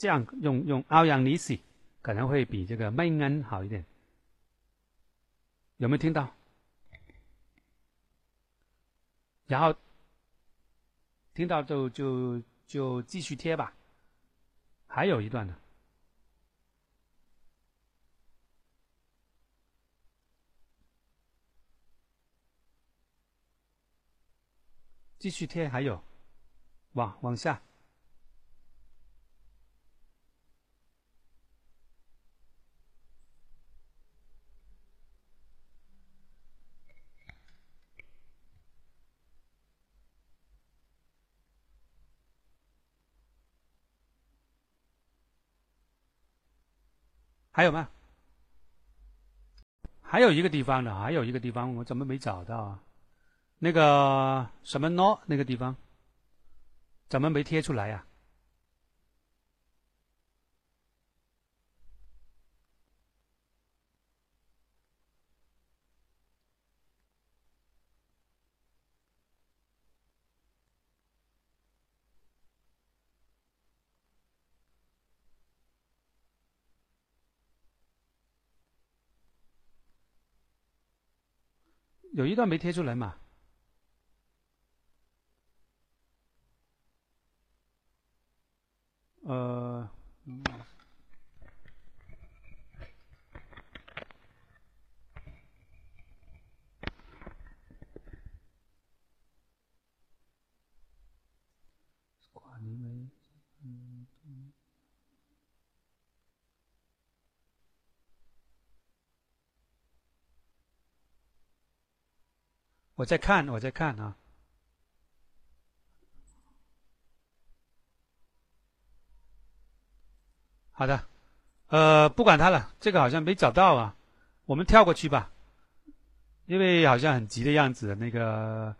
这样用用奥阳尼西可能会比这个麦恩好一点。有没有听到？然后听到就就就继续贴吧。还有一段呢。继续贴，还有，往往下，还有吗？还有一个地方呢，还有一个地方，我怎么没找到啊？那个什么 no 那个地方，怎么没贴出来呀？有一段没贴出来嘛？呃，我在看，我在看啊。好的，呃，不管他了，这个好像没找到啊，我们跳过去吧，因为好像很急的样子。那个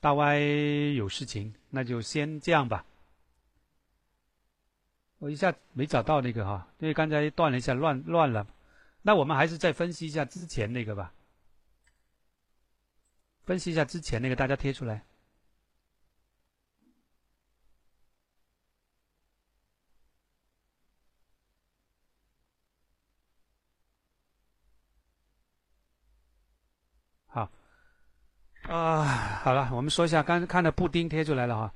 大歪有事情，那就先这样吧。我一下没找到那个哈，因为刚才断了一下，乱乱了。那我们还是再分析一下之前那个吧，分析一下之前那个，大家贴出来。好啊，好了，我们说一下，刚才看的布丁贴出来了哈，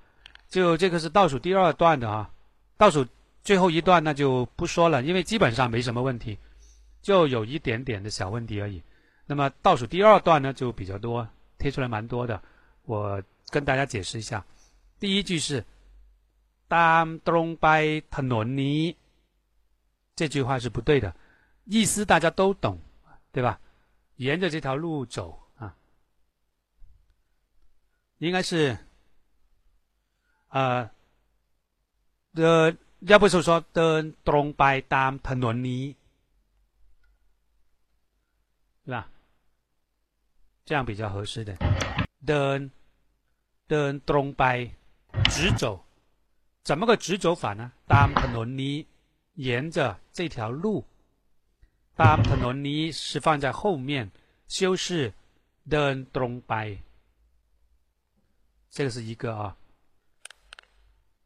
就这个是倒数第二段的哈，倒数最后一段那就不说了，因为基本上没什么问题，就有一点点的小问题而已。那么倒数第二段呢就比较多，贴出来蛮多的，我跟大家解释一下，第一句是，DAM DRONG BY TONONI 这句话是不对的，意思大家都懂，对吧？沿着这条路走啊。应该是。要不就说的，DRONG BY DAM TONONI。这样比较合适的。的的东拜直走，怎么个直走法呢？当ถนนนี้沿着这条路，当ถนนนี้是放在后面修饰的东拜。这个是一个啊，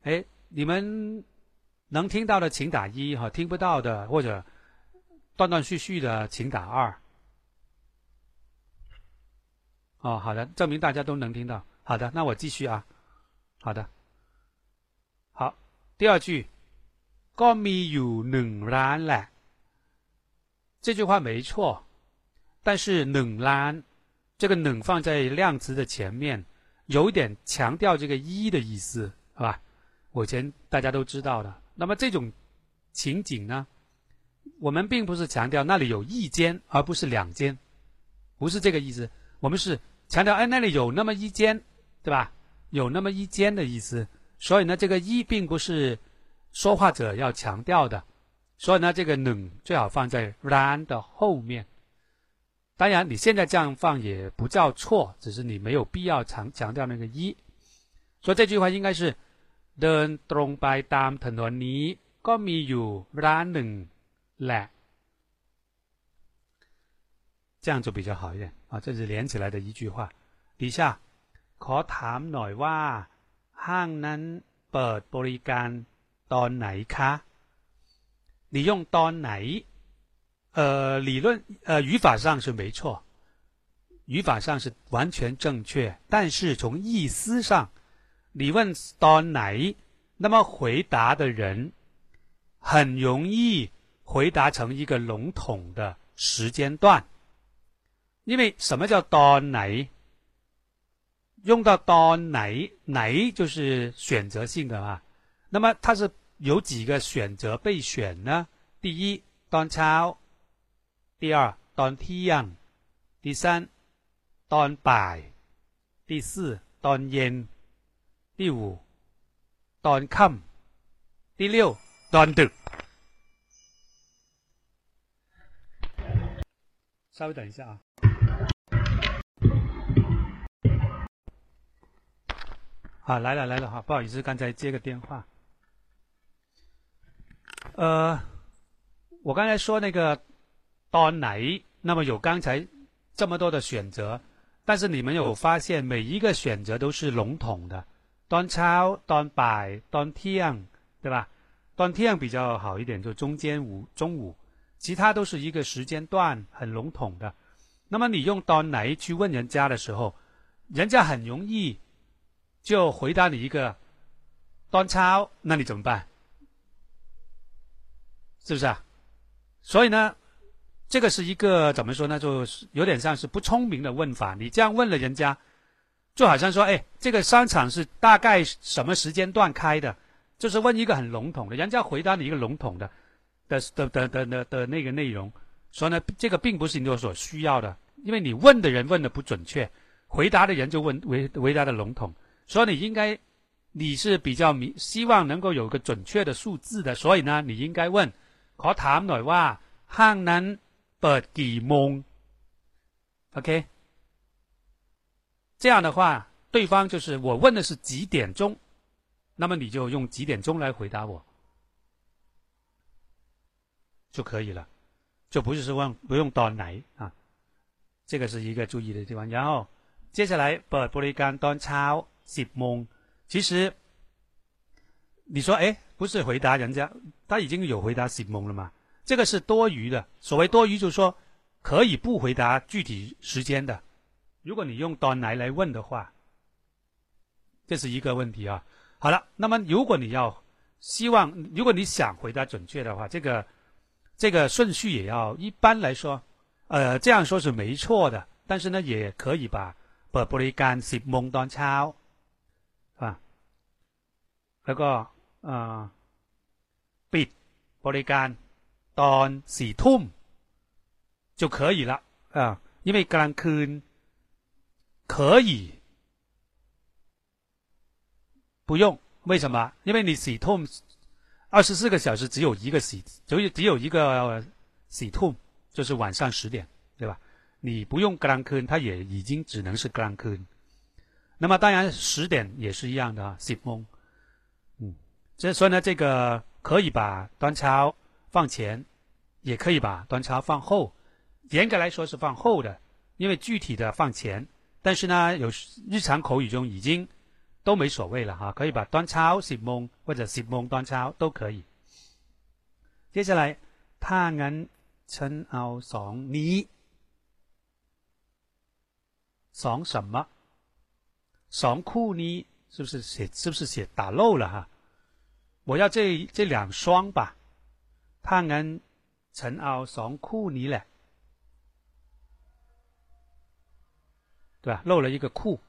哎，你们能听到的请打一哈，听不到的或者断断续续的请打二。 哦，好的，证明大家都能听到。好的，那我继续啊。好的，好，第二句，ก็มีอยู่หนึ่งล้านแหละ。这句话没错，但是หนึ่งล้าน这个หนึ่ง放在量词的前面。有一点强调这个一的意思，是吧？我以前大家都知道的。那么这种情景呢，我们并不是强调那里有一间，而不是两间，不是这个意思。 我们是强调，哎，那里有那么一间，对吧？有那么一间的意思。所以呢，这个一并不是说话者要强调的。所以呢，这个冷最好放在 ran 的后面。当然，你现在这样放也不叫错，只是你没有必要强强调那个一。所以这句话应该是 “ren dong bai dam t n ni go mi yu ran n la”，这样就比较好一点啊。这是连起来的一句话。底下ขอถามหน่อยว่าห้างนั้นเปิดบริการตอนไหนคะ你用当哪？呃，理论呃语法上是没错，语法上是完全正确。但是从意思上，你问当哪，那么回答的人很容易回答成一个笼统的时间段。 因为什么叫当哪？用到当哪哪就是选择性的啊。那么它是。有几个选择备选呢？第一，当超；第二，当天；第三，当白；第四，当烟；第五，当ค่第六，当ดึ稍微等一下啊！好，来了来了哈，不好意思，刚才接个电话。呃，我刚才说那个端奶，那么有刚才这么多的选择，但是你们有发现每一个选择都是笼统的，端超、端摆、端天，对吧？端天比较好一点，就中间午、中午，其他都是一个时间段，很笼统的。那么你用端奶去问人家的时候，人家很容易就回答你一个端超，那你怎么办？是不是啊？所以呢，这个是一个怎么说呢？就是有点像是不聪明的问法。你这样问了人家，就好像说：“哎，这个商场是大概什么时间段开的？”就是问一个很笼统的，人家回答你一个笼统的的的的的的的那个内容。所以呢，这个并不是你所需要的，因为你问的人问的不准确，回答的人就问回回答的笼统。所以你应该你是比较明希望能够有个准确的数字的，所以呢，你应该问。ขอถามหน่อยว่าห้างนั้นเปิดกี่โมง？OK，这样的话，对方就是我问的是几点钟，那么你就用几点钟来回答我就可以了，就不是说问不用到哪啊，这个是一个注意的地方。然后接下来เปิดบริการตอนเช้า สิบโมง，其实你说哎。不是回答人家，他已经有回答醒蒙了嘛？这个是多余的。所谓多余，就是说可以不回答具体时间的。如果你用端来来问的话，这是一个问题啊。好了，那么如果你要希望，如果你想回答准确的话，这个这个顺序也要一般来说，呃，这样说是没错的。但是呢，也可以把把บริการสิบโมงตอนเช้า啊， แล้วก็ปิดบริการตอนสี่ทุ่ม就可以了啊，因为กลางคืน可以不用，为什么？因为你洗痛二十四个小时只有一个洗，只有只有一个洗痛，就是晚上十点，对吧？你不用格兰科，它也已经只能是格兰科。那么当然十点也是一样的啊，洗梦。 所以说呢，这个可以把端超放前，也可以把端超放后。严格来说是放后的，因为具体的放前。但是呢，有日常口语中已经都没所谓了哈，可以把端超十蒙或者十蒙端超都可以。接下来，他人称奥爽你爽什么？爽酷呢？是不是写？是不是写打漏了哈？我要这这两双吧，他人陈奥双裤你了，对吧？漏了一个裤。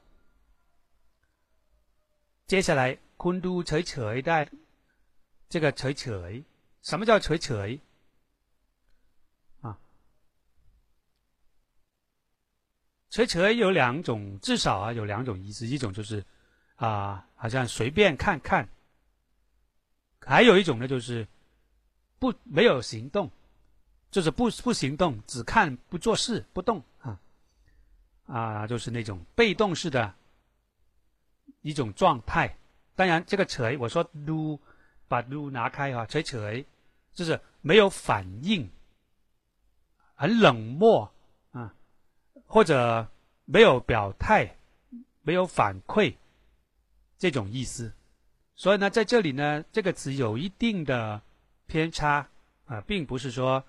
接下来，昆都垂垂带这个垂垂，什么叫垂垂？啊，垂垂有两种，至少啊有两种意思，一种就是啊，好像随便看看。还有一种呢，就是不没有行动，就是不不行动，只看不做事不动啊啊，就是那种被动式的一种状态。当然，这个锤我说撸把撸拿开哈，锤锤就是没有反应，很冷漠啊，或者没有表态，没有反馈这种意思。所以呢，在这里呢，这个词有一定的偏差啊，并不是说，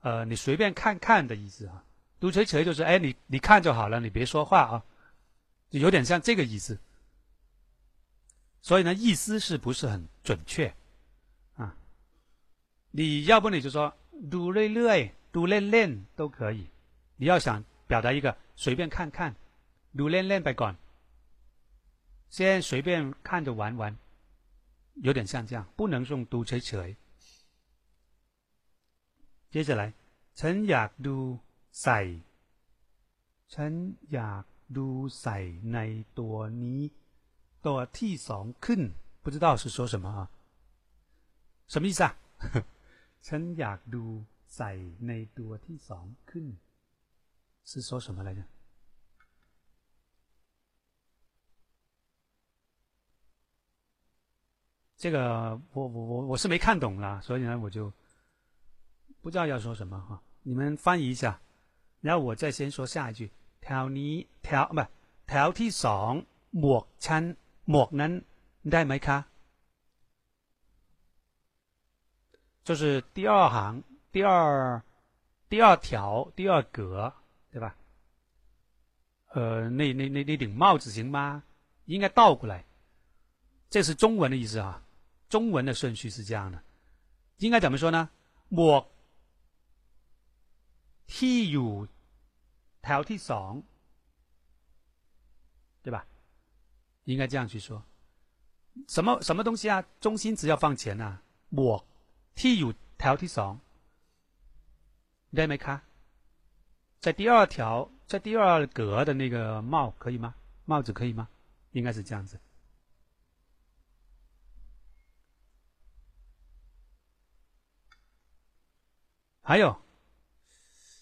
呃，你随便看看的意思啊。读锤锤就是，哎，你你看就好了，你别说话啊，就有点像这个意思。所以呢，意思是不是很准确啊？你要不你就说 do re re do re re 都可以。你要想表达一个随便看看，do re re 不管，先随便看着玩玩。有点像这样，不能用读เฉย接着来，ฉันอยากดูใส่ ฉันอยากดูใส่ในตัวนี้ตัวที่สองขึ้น不知道是说什么啊？什么意思啊？ฉันอยากดูใส่ในตัวที่สองขึ้น是说什么来着？ 这个我我我我是没看懂啦，所以呢我就不知道要说什么哈。你们翻译一下，然后我再先说下一句。แถวนี้แถว不แถวที่สองหมวกชั้นหมวกนั้นได้ไหมคะ就是第二行第二第二条第二格对吧？呃，那那那那顶帽子行吗？应该倒过来，这是中文的意思啊。 中文的顺序是这样的，应该怎么说呢？หมวกที่อยู่แถวที่สอง，对吧？应该这样去说。什么什么东西啊？中心词要放前啊。หมวกที่อยู่แถวที่สองได้ไหมคะ在第二条，在第二格的那个帽可以吗？帽子可以吗？应该是这样子。 还有，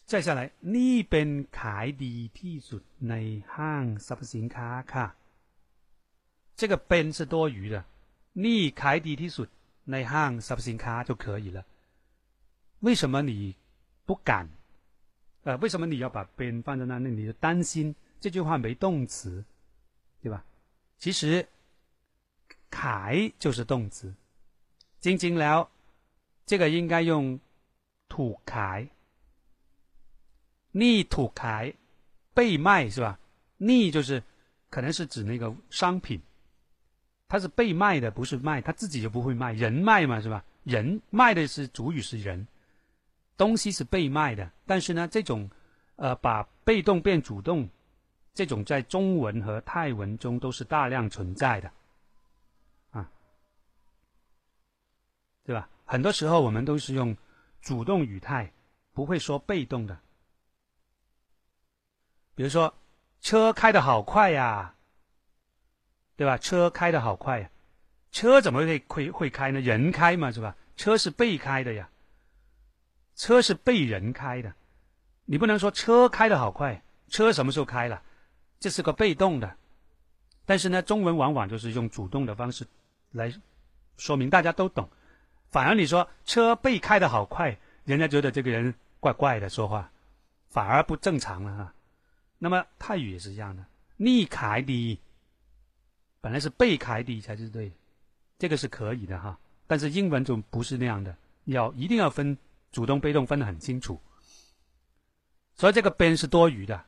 再下来，นี่เป็นขายดีที่สุดในห้างสรรพสินค้าค่ะ。这个เป็น是多余的，นี่ขายดีที่สุดในห้างสรรพสินค้า就可以了。为什么你不敢？呃，为什么你要把เป็น放在那？那你就担心这句话没动词，对吧？其实，ข就是动词，จริงๆแล้ว这个应该用。 土开，逆土开，被卖是吧？逆就是可能是指那个商品，它是被卖的，不是卖，他自己就不会卖，人卖嘛是吧？人卖的是主语是人，东西是被卖的，但是呢，这种呃把被动变主动，这种在中文和泰文中都是大量存在的，啊，对吧？很多时候我们都是用。主动语态不会说被动的，比如说车开的好快呀，对吧？车开的好快呀，车怎么会会会开呢？人开嘛，是吧？车是被开的呀，车是被人开的，你不能说车开的好快，车什么时候开了？这是个被动的，但是呢，中文往往就是用主动的方式来说明，大家都懂。反而你说车被开的好快，人家觉得这个人怪怪的说话，反而不正常了哈。那么泰语也是一样的，逆开的本来是被开的才是对，这个是可以的哈。但是英文就不是那样的，要一定要分主动被动分得很清楚。所以这个边是多余的。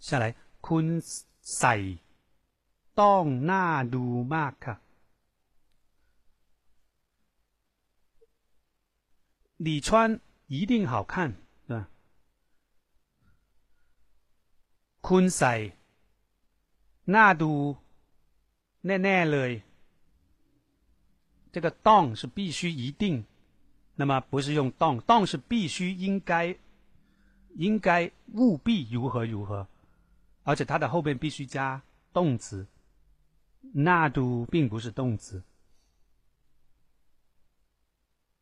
下来，คุณใส่ต้องน่าดูมากค่ะ。 你穿一定好看，是吧？คุณใส่น่าดูแน่ๆเลย。这个ต้อง是必须一定，那么不是用ต้อง，ต้อง是必须应该应该务必如何如何，而且它的后面必须加动词。那读并不是动词。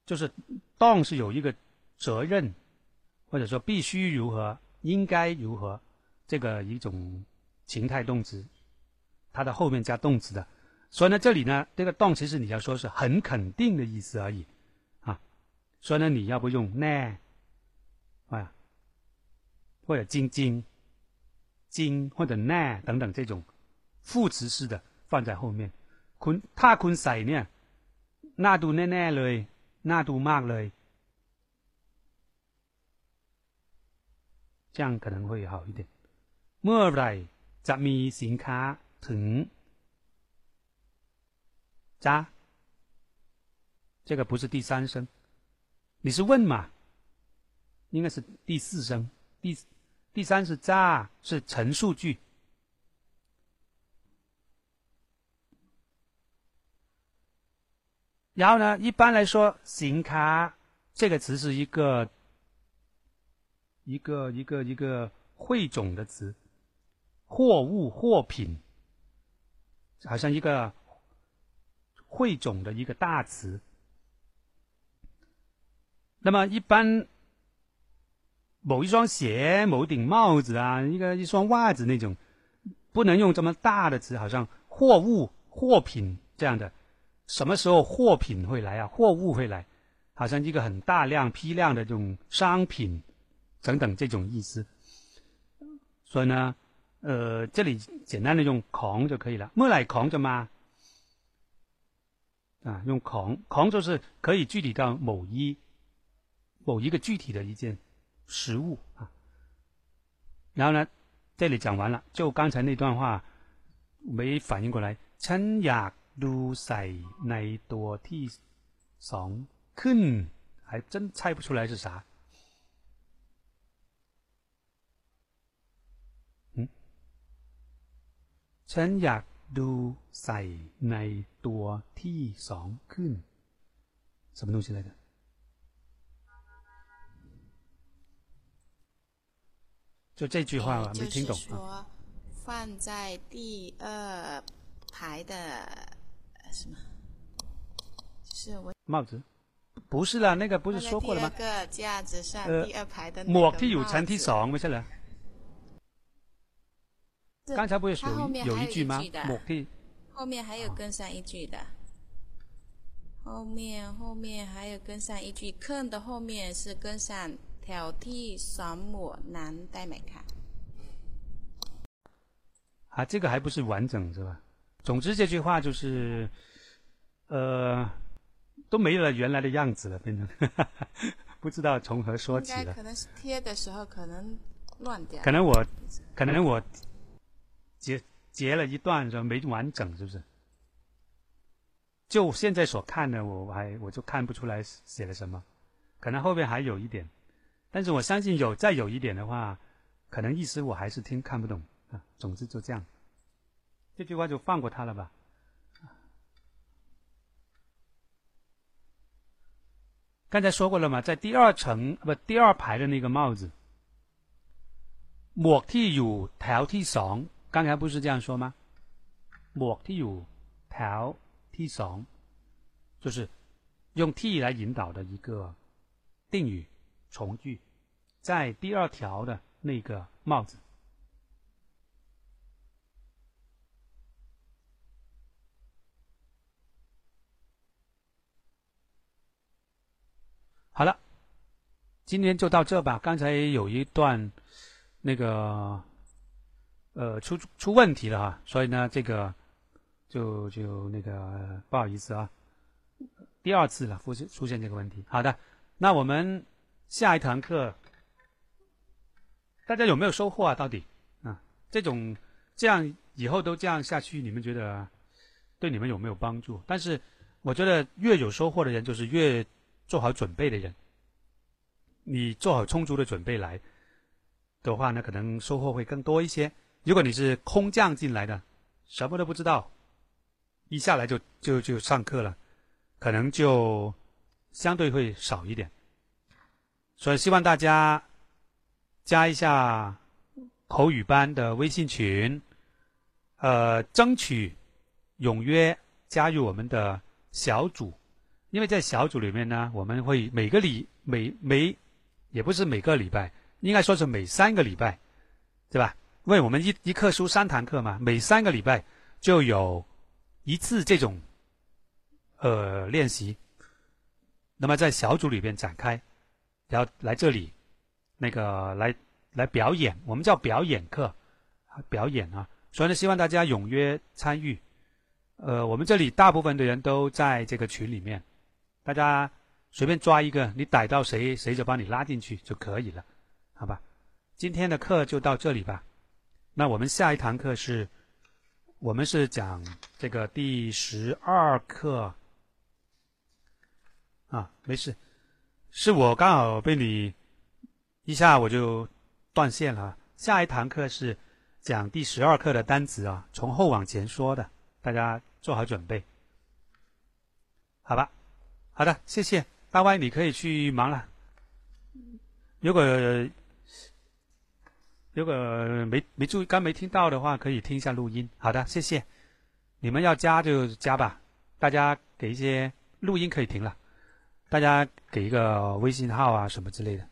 就是 动是有一个责任，或者说必须如何，应该如何，这个一种情态动词，它的后面加动词的。所以呢，这里呢，这个动其实你要说是很肯定的意思而已，啊，所以呢，你要不用呢，啊，或者晶晶、晶或者呢等等这种副词式的放在后面。คุณถ้าคุณใส่เนี่ยน่าดูแน่ๆเลย น่าดูมากเลย，这样可能会好一点。เมื่อไรจะมีสินค้าถึงจ้这个不是第三声，你是问嘛？应该是第四声。第第三是จ้是陈述句。 然后呢，一般来说，行卡这个词是一个一个一个一个汇总的词，货物货品，好像一个汇总的一个大词。那么一般某一双鞋、某顶帽子啊，一个一双袜子那种，不能用这么大的词，好像货物货品这样的。什么时候货品会来啊？货物会来，好像一个很大量批量的这种商品等等这种意思。所以呢，呃，这里简单的用“扛”就可以了。莫来扛着吗？啊，用“扛”“扛”就是可以具体到某一某一个具体的一件实物啊。然后呢，这里讲完了，就刚才那段话没反应过来，称雅。 ดูใส่ในตัวที่สองขึ้น还真猜不出来是啥。ฉันอยากดูใส่ในตัวที่สองขึ้น什么东西来的？就这句话没听懂啊。放在第二排的。 是吗？是我帽子，不是啦，那个不是说过了吗？第二个架子上第二排的หมวกที่อยู่ชั้นที่สองไม่ใช่เหรอ刚才不是有有一句吗？หมวกที่后面还有跟上一句的，后面后面还有跟上一句，坑的后面是跟上挑剔爽抹难带美看。啊，这个还不是完整是吧？ 总之这句话就是，呃，都没了原来的样子了，变成 不知道从何说起了。可能是贴的时候可能乱掉。可能我，可能我截截了一段，说没完整，是不是？就现在所看的，我还我就看不出来写了什么，可能后面还有一点，但是我相信有再有一点的话，可能意思我还是听看不懂啊。总之就这样。这句话就放过他了吧。刚才说过了嘛，在第二层不第二排的那个帽子，หมวกที่อยู่แถวที่สอง刚才不是这样说吗？หมวกที่อยู่แถวที่สอง就是用 t 来引导的一个定语从句，在第二条的那个帽子。 好了，今天就到这吧。刚才有一段那个呃出出问题了哈，所以呢，这个就就那个不好意思啊，第二次了出现出现这个问题。好的，那我们下一堂课，大家有没有收获啊？到底啊，这种这样以后都这样下去，你们觉得对你们有没有帮助？但是我觉得越有收获的人，就是越。做好准备的人，你做好充足的准备来的话呢，可能收获会更多一些。如果你是空降进来的，什么都不知道，一下来就就就上课了，可能就相对会少一点。所以希望大家加一下口语班的微信群，呃，争取踊跃加入我们的小组。因为在小组里面呢，我们会每个礼每每也不是每个礼拜，应该说是每三个礼拜，对吧？因为我们一一课书三堂课嘛，每三个礼拜就有一次这种呃练习。那么在小组里边展开，然后来这里那个来来表演，我们叫表演课，表演啊。所以呢，希望大家踊跃参与。呃，我们这里大部分的人都在这个群里面，大家随便抓一个，你逮到谁，谁就把你拉进去就可以了，好吧？今天的课就到这里吧。那我们下一堂课是，我们是讲这个第十二课。啊，没事，是我刚好被你一下我就断线了。下一堂课是讲第十二课的单词啊，从后往前说的，大家做好准备，好吧？好的，谢谢大歪你可以去忙了。如果如果没没注意，刚没听到的话，可以听一下录音。好的，谢谢。你们要加就加吧，大家给一些录音可以停了。大家给一个微信号啊，什么之类的。